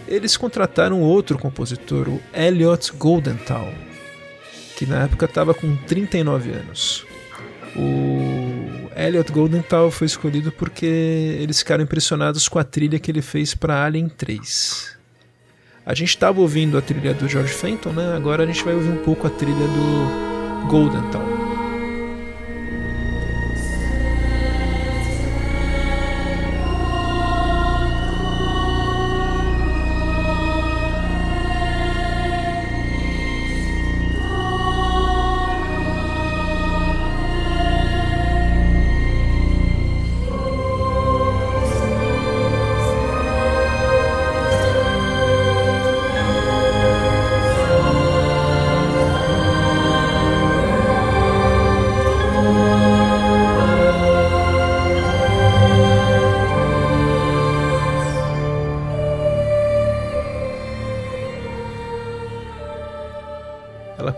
eles contrataram outro compositor, o Elliot Goldenthal, que na época estava com 39 anos. O Elliot Goldenthal foi escolhido porque eles ficaram impressionados com a trilha que ele fez para Alien 3. A gente estava ouvindo a trilha do George Fenton, né? Agora a gente vai ouvir um pouco a trilha do Golden Town.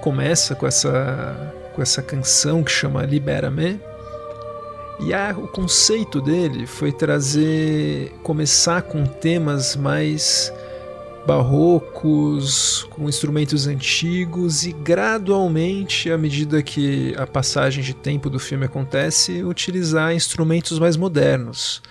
Começa com essa, com essa canção que chama Libera-me. E a, o conceito dele foi trazer, começar com temas mais barrocos, com instrumentos antigos e gradualmente, à medida que a passagem de tempo do filme acontece, utilizar instrumentos mais modernos.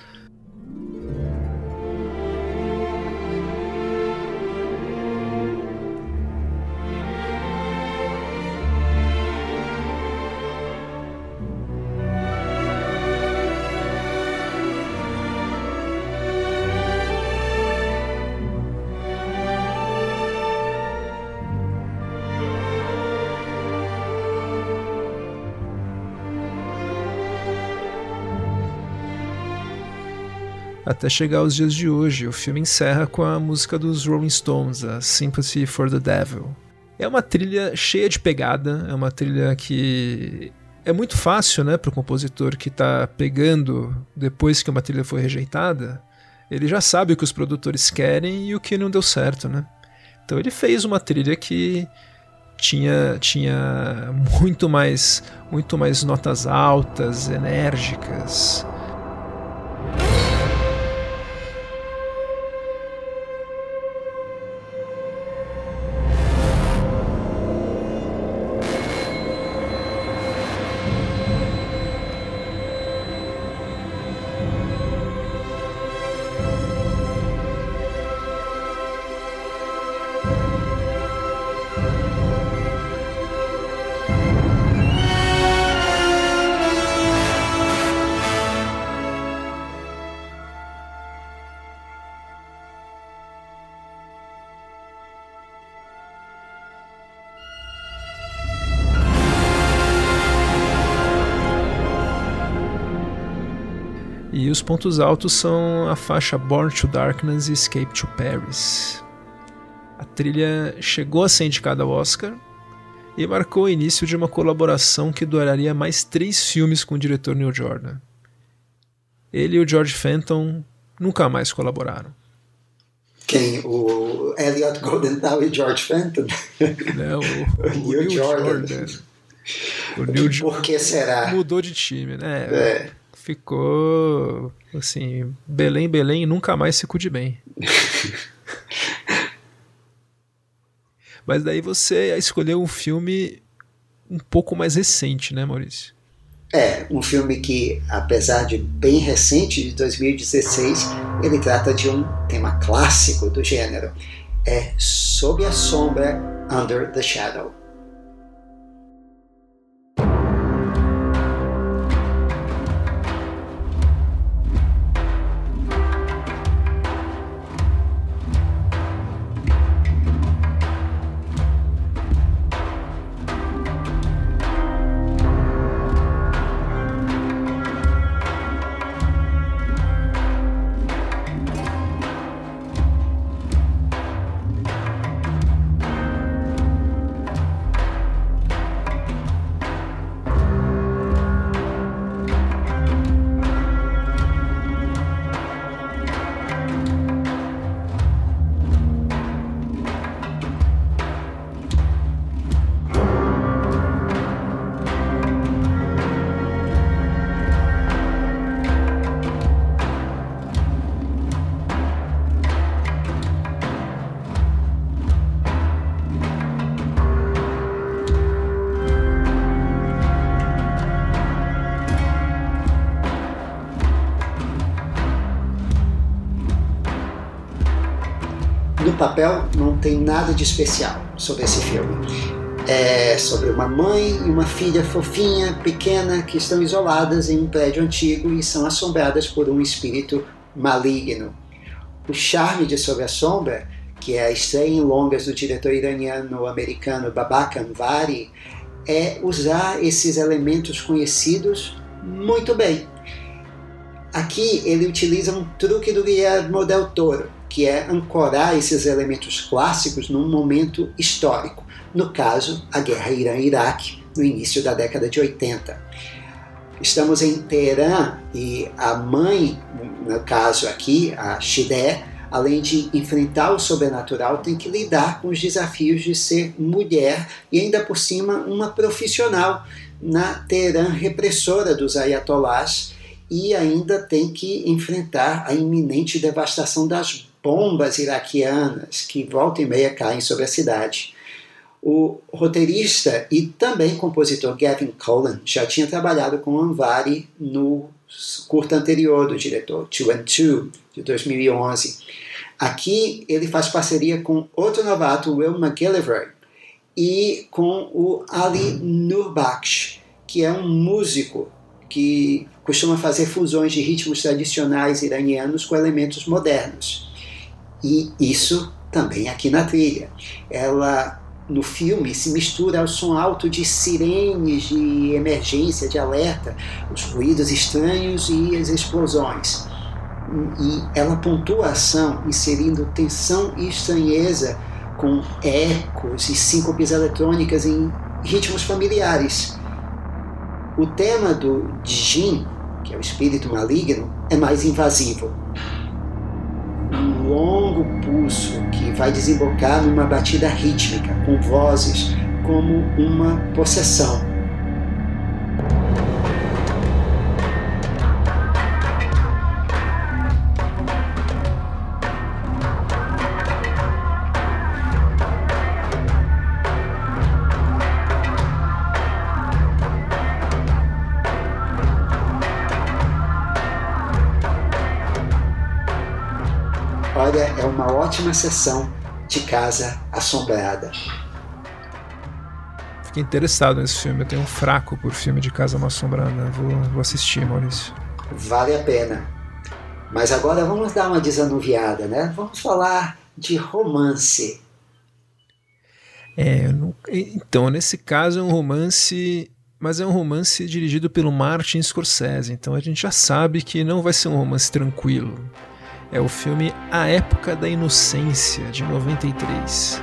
Até chegar aos dias de hoje. O filme encerra com a música dos Rolling Stones, a Sympathy for the Devil. É uma trilha cheia de pegada, é uma trilha que é muito fácil, né, para o compositor que está pegando depois que uma trilha foi rejeitada. Ele já sabe o que os produtores querem e o que não deu certo, né? Então ele fez uma trilha que tinha, tinha muito mais muito mais notas altas, enérgicas, os pontos altos são a faixa Born to Darkness e Escape to Paris. A trilha chegou a ser indicada ao Oscar e marcou o início de uma colaboração que duraria mais três filmes com o diretor Neil Jordan. Ele e o George Fenton nunca mais colaboraram. Quem? O Elliot Goldenthal e George Fenton? Não, o, o, o Neil, Jordan. Jordan. O Neil Por que será? Mudou de time, né? É. Ficou assim, Belém, Belém, nunca mais se cuide bem. Mas daí você escolheu um filme um pouco mais recente, né, Maurício? É, um filme que, apesar de bem recente, de 2016, ele trata de um tema clássico do gênero. É Sob a Sombra, Under the Shadow. Nada de especial sobre esse filme. É sobre uma mãe e uma filha fofinha, pequena, que estão isoladas em um prédio antigo e são assombradas por um espírito maligno. O charme de Sobre a Sombra, que é a estreia em longas do diretor iraniano-americano Babak Anvari, é usar esses elementos conhecidos muito bem. Aqui ele utiliza um truque do Guillermo del Toro, que é ancorar esses elementos clássicos num momento histórico, no caso, a guerra Irã-Iraque, no início da década de 80. Estamos em Teherã e a mãe, no caso aqui, a Shidé, além de enfrentar o sobrenatural, tem que lidar com os desafios de ser mulher e ainda por cima uma profissional na Teherã repressora dos ayatolás e ainda tem que enfrentar a iminente devastação das bombas iraquianas que volta e meia caem sobre a cidade. O roteirista e também compositor Gavin Cullen já tinha trabalhado com Anvari no curta anterior do diretor, Two and Two, de 2011. Aqui ele faz parceria com outro novato, Will McGillivray, e com o Ali Nurbakhsh, que é um músico que costuma fazer fusões de ritmos tradicionais iranianos com elementos modernos. E isso também aqui na trilha. Ela no filme se mistura ao som alto de sirenes de emergência, de alerta, os ruídos estranhos e as explosões. E ela pontua a ação inserindo tensão e estranheza com ecos e síncopes eletrônicas em ritmos familiares. O tema do Jin, que é o espírito maligno, é mais invasivo longo pulso que vai desembocar numa batida rítmica, com vozes como uma possessão. Ótima sessão de Casa Assombrada. Fiquei interessado nesse filme, eu tenho um fraco por filme de Casa Assombrada. Vou, vou assistir, Maurício. Vale a pena. Mas agora vamos dar uma desanuviada, né? Vamos falar de romance. É, então, nesse caso é um romance mas é um romance dirigido pelo Martin Scorsese, então a gente já sabe que não vai ser um romance tranquilo. É o filme A Época da Inocência, de 93.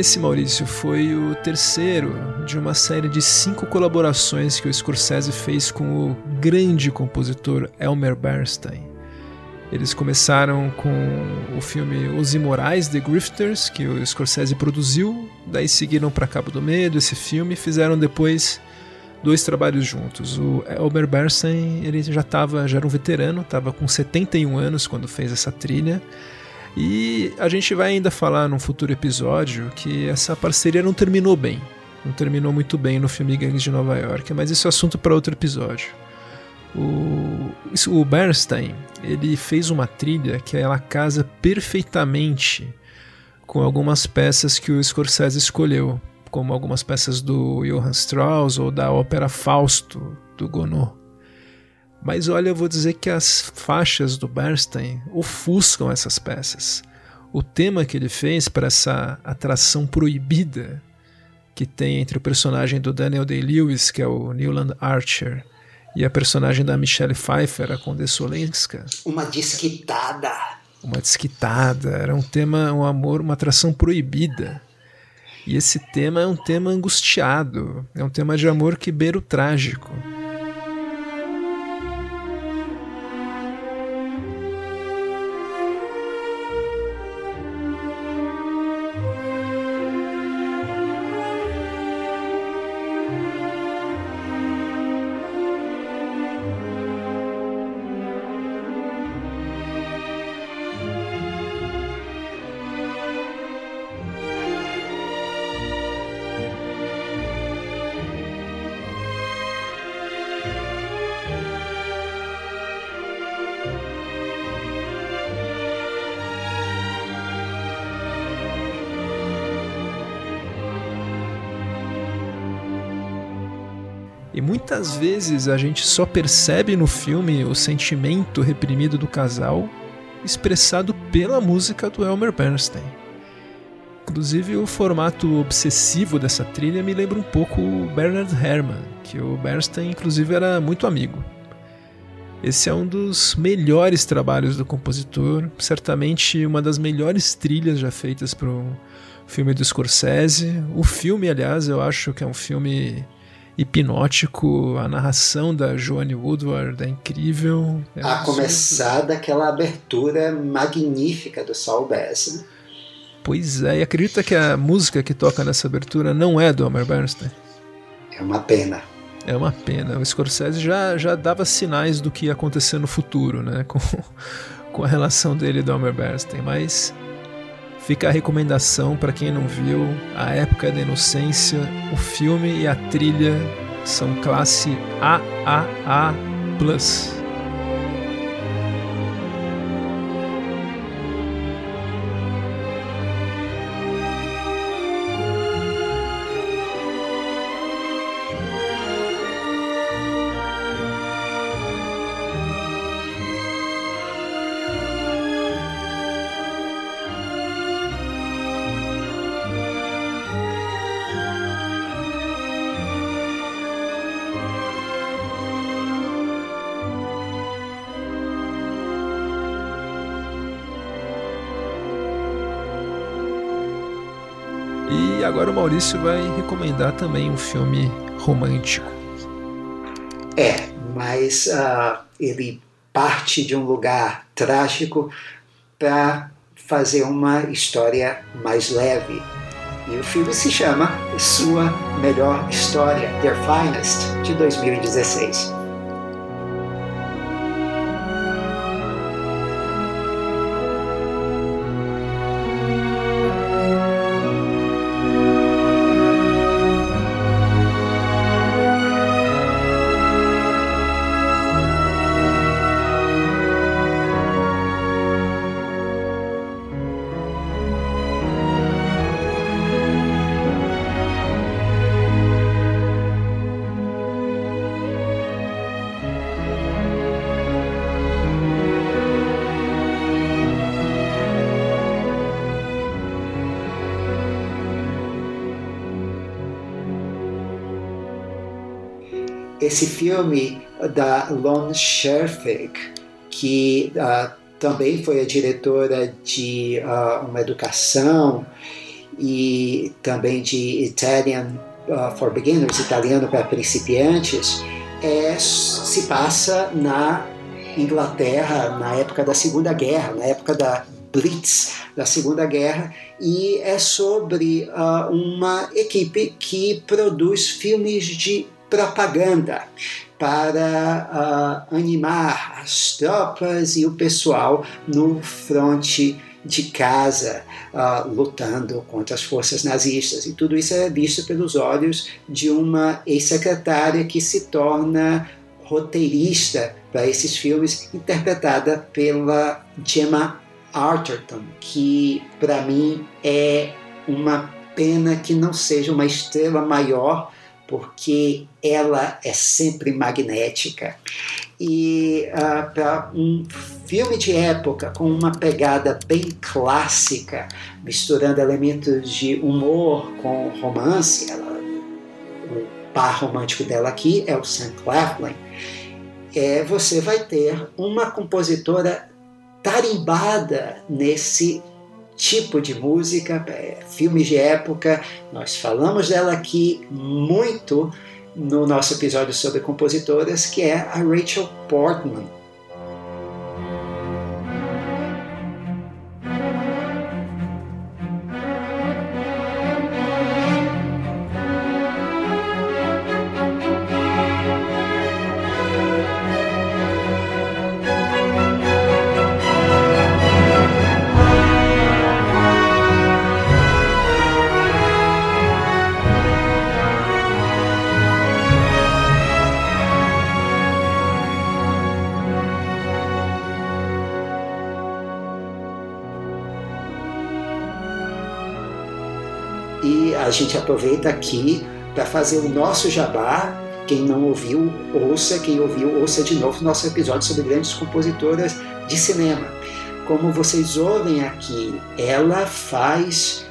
Esse, Maurício, foi o terceiro de uma série de cinco colaborações que o Scorsese fez com o grande compositor Elmer Bernstein. Eles começaram com o filme Os Imorais, The Grifters, que o Scorsese produziu, daí seguiram para Cabo do Medo, esse filme, fizeram depois dois trabalhos juntos. O Elmer Bernstein ele já, tava, já era um veterano, estava com 71 anos quando fez essa trilha, e a gente vai ainda falar num futuro episódio que essa parceria não terminou bem. Não terminou muito bem no filme Gangues de Nova York, mas isso é assunto para outro episódio. O, o Bernstein ele fez uma trilha que ela casa perfeitamente com algumas peças que o Scorsese escolheu, como algumas peças do Johann Strauss ou da ópera Fausto do Gounod. Mas olha, eu vou dizer que as faixas do Bernstein ofuscam essas peças. O tema que ele fez para essa atração proibida que tem entre o personagem do Daniel Day-Lewis, que é o Newland Archer, e a personagem da Michelle Pfeiffer, a Condessa Olenska. Uma desquitada. Uma desquitada. Era um tema, um amor, uma atração proibida. E esse tema é um tema angustiado. É um tema de amor que beira o trágico. Muitas vezes a gente só percebe no filme o sentimento reprimido do casal expressado pela música do Elmer Bernstein. Inclusive, o formato obsessivo dessa trilha me lembra um pouco o Bernard Herrmann, que o Bernstein, inclusive, era muito amigo. Esse é um dos melhores trabalhos do compositor, certamente uma das melhores trilhas já feitas para um filme do Scorsese. O filme, aliás, eu acho que é um filme hipnótico, a narração da Joanne Woodward é incrível. É a começar daquela abertura magnífica do Saul Bass. Né? Pois é, e acredita que a música que toca nessa abertura não é do Homer Bernstein? É uma pena. É uma pena. O Scorsese já, já dava sinais do que ia acontecer no futuro, né? Com, com a relação dele e do Homer Bernstein, mas Fica a recomendação para quem não viu: A Época da Inocência, o filme e a trilha são classe AAA. Maurício vai recomendar também um filme romântico. É, mas uh, ele parte de um lugar trágico para fazer uma história mais leve. E o filme se chama Sua Melhor História, Their Finest, de 2016. Esse filme da Lon Scherfig, que uh, também foi a diretora de uh, Uma Educação e também de Italian uh, for Beginners, Italiano para Principiantes, é, se passa na Inglaterra na época da Segunda Guerra, na época da Blitz da Segunda Guerra, e é sobre uma equipe que produz filmes de propaganda para uh, animar as tropas e o pessoal no fronte de casa, uh, lutando contra as forças nazistas. E tudo isso é visto pelos olhos de uma ex-secretária que se torna roteirista para esses filmes, interpretada pela Gemma Arterton, que para mim é uma pena que não seja uma estrela maior, porque ela é sempre magnética. E uh, para um filme de época com uma pegada bem clássica, misturando elementos de humor com romance, ela, o par romântico dela aqui é o Sam Claflin, é, você vai ter uma compositora tarimbada nesse tipo de música, é, filmes de época. Nós falamos dela aqui muito no nosso episódio sobre compositoras, que é a Rachel Portman. Aproveita aqui para fazer o nosso jabá. Quem não ouviu, ouça. Quem ouviu, ouça de novo nosso episódio sobre grandes compositoras de cinema. Como vocês ouvem aqui, ela faz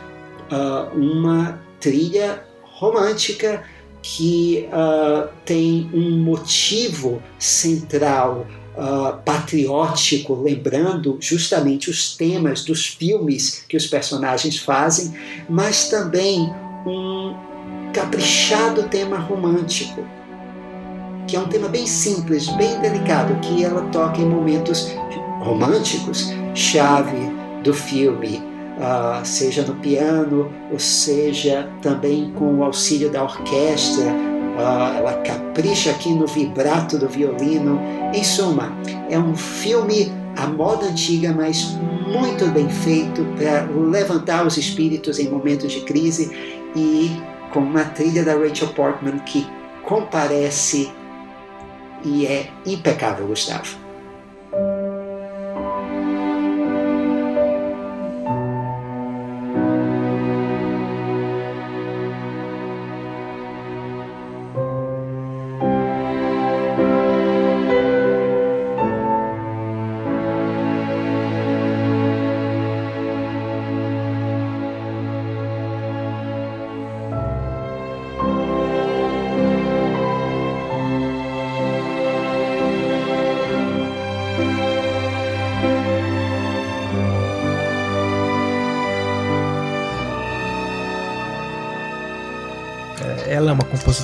uh, uma trilha romântica que uh, tem um motivo central uh, patriótico, lembrando justamente os temas dos filmes que os personagens fazem, mas também um caprichado tema romântico, que é um tema bem simples, bem delicado, que ela toca em momentos românticos, chave do filme, uh, seja no piano, ou seja também com o auxílio da orquestra, uh, ela capricha aqui no vibrato do violino. Em suma, é um filme à moda antiga, mas muito bem feito para levantar os espíritos em momentos de crise e com uma trilha da Rachel Portman que comparece e é impecável, Gustavo.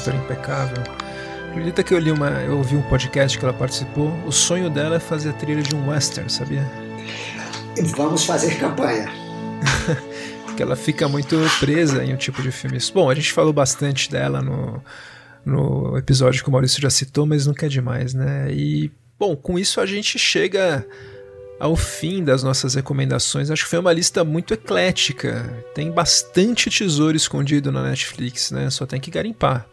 Compositora impecável. Acredita que eu li uma, eu ouvi um podcast que ela participou. O sonho dela é fazer a trilha de um western, sabia? Vamos fazer campanha. Porque ela fica muito presa em um tipo de filme. Bom, a gente falou bastante dela no, no episódio que o Maurício já citou, mas nunca é demais, né? E, bom, com isso a gente chega ao fim das nossas recomendações. Acho que foi uma lista muito eclética. Tem bastante tesouro escondido na Netflix, né? Só tem que garimpar.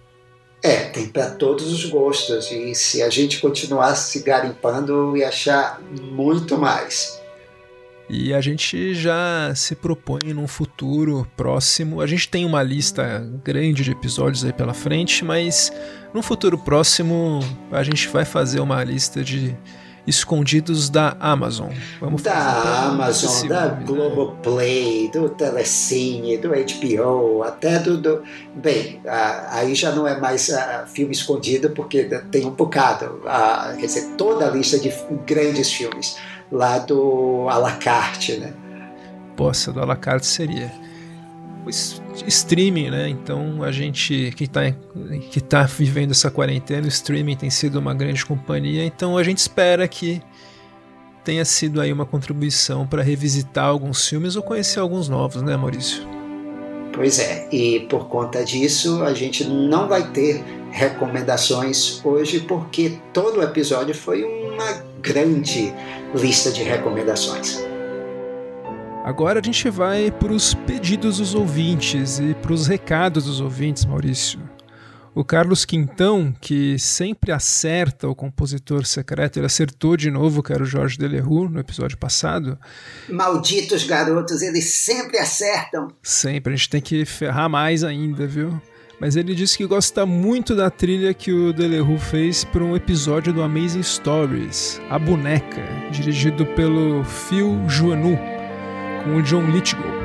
É, tem para todos os gostos. E se a gente continuasse garimpando, ia achar muito mais. E a gente já se propõe num futuro próximo. A gente tem uma lista grande de episódios aí pela frente, mas no futuro próximo a gente vai fazer uma lista de escondidos da Amazon. Vamos da Amazon, da né? Globoplay, do Telecine, do HBO, até do. do... Bem, aí já não é mais filme escondido, porque tem um bocado. quer dizer, toda a lista de grandes filmes lá do à la carte, né? Poxa, do à la carte seria o streaming, né? Então a gente que está que tá vivendo essa quarentena, o streaming tem sido uma grande companhia, então a gente espera que tenha sido aí uma contribuição para revisitar alguns filmes ou conhecer alguns novos, né, Maurício? Pois é, e por conta disso a gente não vai ter recomendações hoje porque todo o episódio foi uma grande lista de recomendações. Agora a gente vai para os pedidos dos ouvintes e para os recados dos ouvintes, Maurício. O Carlos Quintão, que sempre acerta o compositor secreto, ele acertou de novo, que era o Jorge Delerue, no episódio passado. Malditos garotos, eles sempre acertam. Sempre, a gente tem que ferrar mais ainda, viu? Mas ele disse que gosta muito da trilha que o Delerue fez para um episódio do Amazing Stories, A Boneca, dirigido pelo Phil Joannou com o John Lithgow.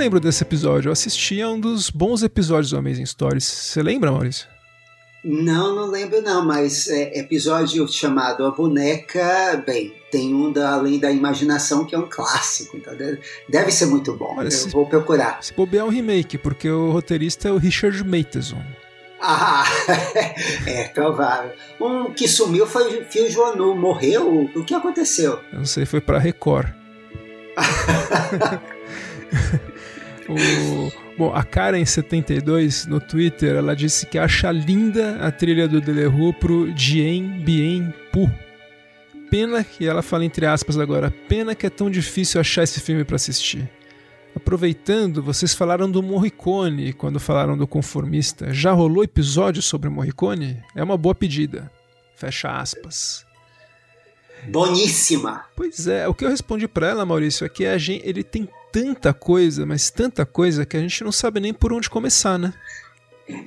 Lembro desse episódio, eu assisti a um dos bons episódios do Amazing Stories. Você lembra, Maurício? Não, não lembro não, mas é, episódio chamado A Boneca, bem, tem um da Além da Imaginação que é um clássico, então deve, deve ser muito bom. Olha, eu se, vou procurar. Se bobear é um remake, porque o roteirista é o Richard Matheson. Ah, é provável. Um que sumiu foi o Fio Joanu, morreu? O que aconteceu? Eu não sei, foi pra Record. o, bom, a Karen72 no Twitter, ela disse que acha linda a trilha do Delerue pro Dien Bien Pu. Pena que ela fala entre aspas agora, pena que é tão difícil achar esse filme para assistir. Aproveitando, vocês falaram do Morricone quando falaram do Conformista. Já rolou episódio sobre o Morricone? É uma boa pedida. Fecha aspas. Boníssima. Pois é, o que eu respondi para ela, Maurício, é que a gente, ele tem tanta coisa, mas tanta coisa que a gente não sabe nem por onde começar, né?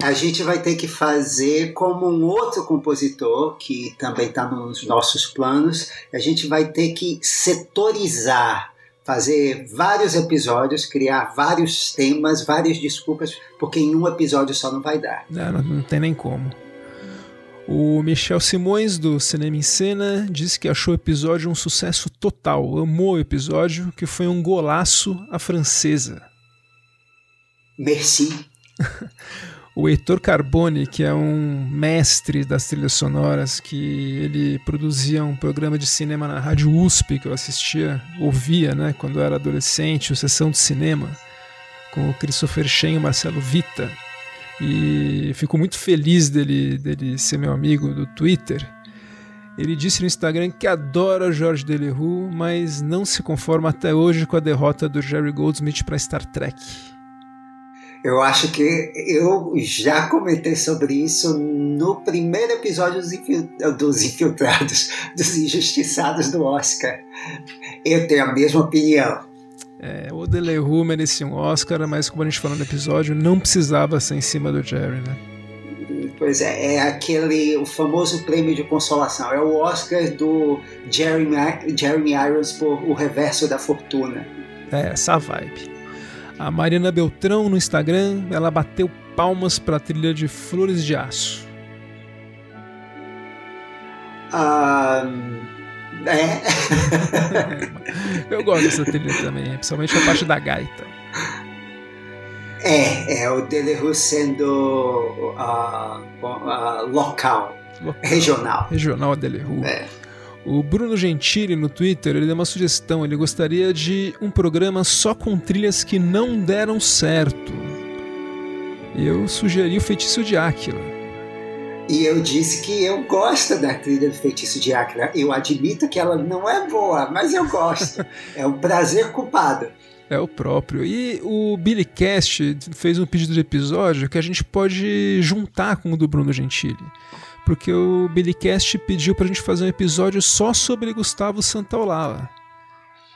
A gente vai ter que fazer como um outro compositor que também está nos nossos planos. A gente vai ter que setorizar, fazer vários episódios, criar vários temas, várias desculpas, porque em um episódio só não vai dar. Não, não, não tem nem como. O Michel Simões, do Cinema em Cena, disse que achou o episódio um sucesso total, amou o episódio, que foi um golaço à francesa. Merci. o Heitor Carbone, que é um mestre das trilhas sonoras, que ele produzia um programa de cinema na Rádio USP, que eu assistia, ouvia, né, quando eu era adolescente, o Sessão de Cinema, com o Christopher Shen e o Marcelo Vita e fico muito feliz dele, dele ser meu amigo do Twitter. Ele disse no Instagram que adora George Delerue, mas não se conforma até hoje com a derrota do Jerry Goldsmith para Star Trek. Eu acho que eu já comentei sobre isso no primeiro episódio dos Infiltrados, dos Injustiçados do Oscar. Eu tenho a mesma opinião. É, o Delerue merecia um Oscar, mas como a gente falou no episódio, não precisava ser em cima do Jerry, né? Pois é, é aquele o famoso prêmio de consolação. É o Oscar do Jeremy, Jeremy Irons por O Reverso da Fortuna. É, essa vibe. A Mariana Beltrão no Instagram, ela bateu palmas para a trilha de Flores de Aço. Um, é. Eu gosto dessa trilha também, principalmente a parte da gaita. É, é o Delerue sendo uh, uh, local, local, regional. Regional Delerue. É. O Bruno Gentili no Twitter ele deu uma sugestão. Ele gostaria de um programa só com trilhas que não deram certo. Eu sugeri o Feitiço de Áquila. E eu disse que eu gosto da trilha do Feitiço de Áquila. Eu admito que ela não é boa, mas eu gosto. é um prazer culpado. É o próprio. E o Billy Cast fez um pedido de episódio que a gente pode juntar com o do Bruno Gentili. Porque o Billy Cast pediu pra gente fazer um episódio só sobre Gustavo Santaolalla.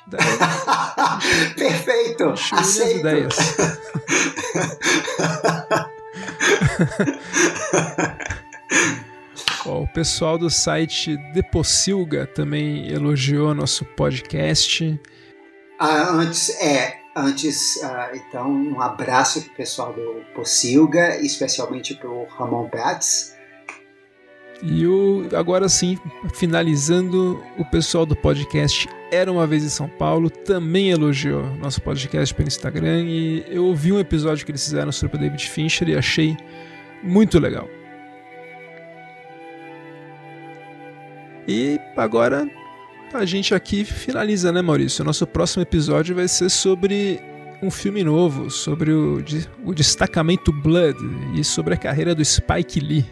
Daí, Perfeito! Aceito. ideias. Ó, o pessoal do site Depossilga também elogiou nosso podcast. Ah, antes, é, antes, ah, então, um abraço pro pessoal do Possilga, especialmente pro Ramon Prats. E o, agora sim, finalizando, o pessoal do podcast Era Uma Vez em São Paulo também elogiou nosso podcast pelo Instagram e eu ouvi um episódio que eles fizeram sobre o David Fincher e achei muito legal. E agora a gente aqui finaliza, né, Maurício? O nosso próximo episódio vai ser sobre um filme novo, sobre o, o destacamento Blood e sobre a carreira do Spike Lee.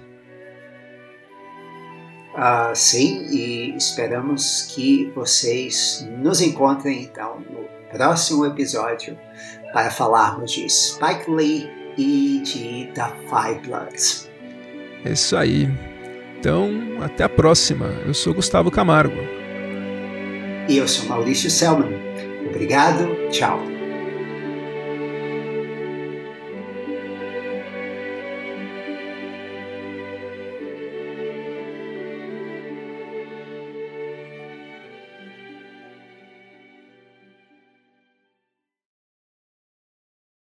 Ah, sim, e esperamos que vocês nos encontrem então no próximo episódio para falarmos de Spike Lee e de The Five Bloods. É isso aí. Então, até a próxima. Eu sou Gustavo Camargo. E eu sou Maurício Selman. Obrigado, tchau.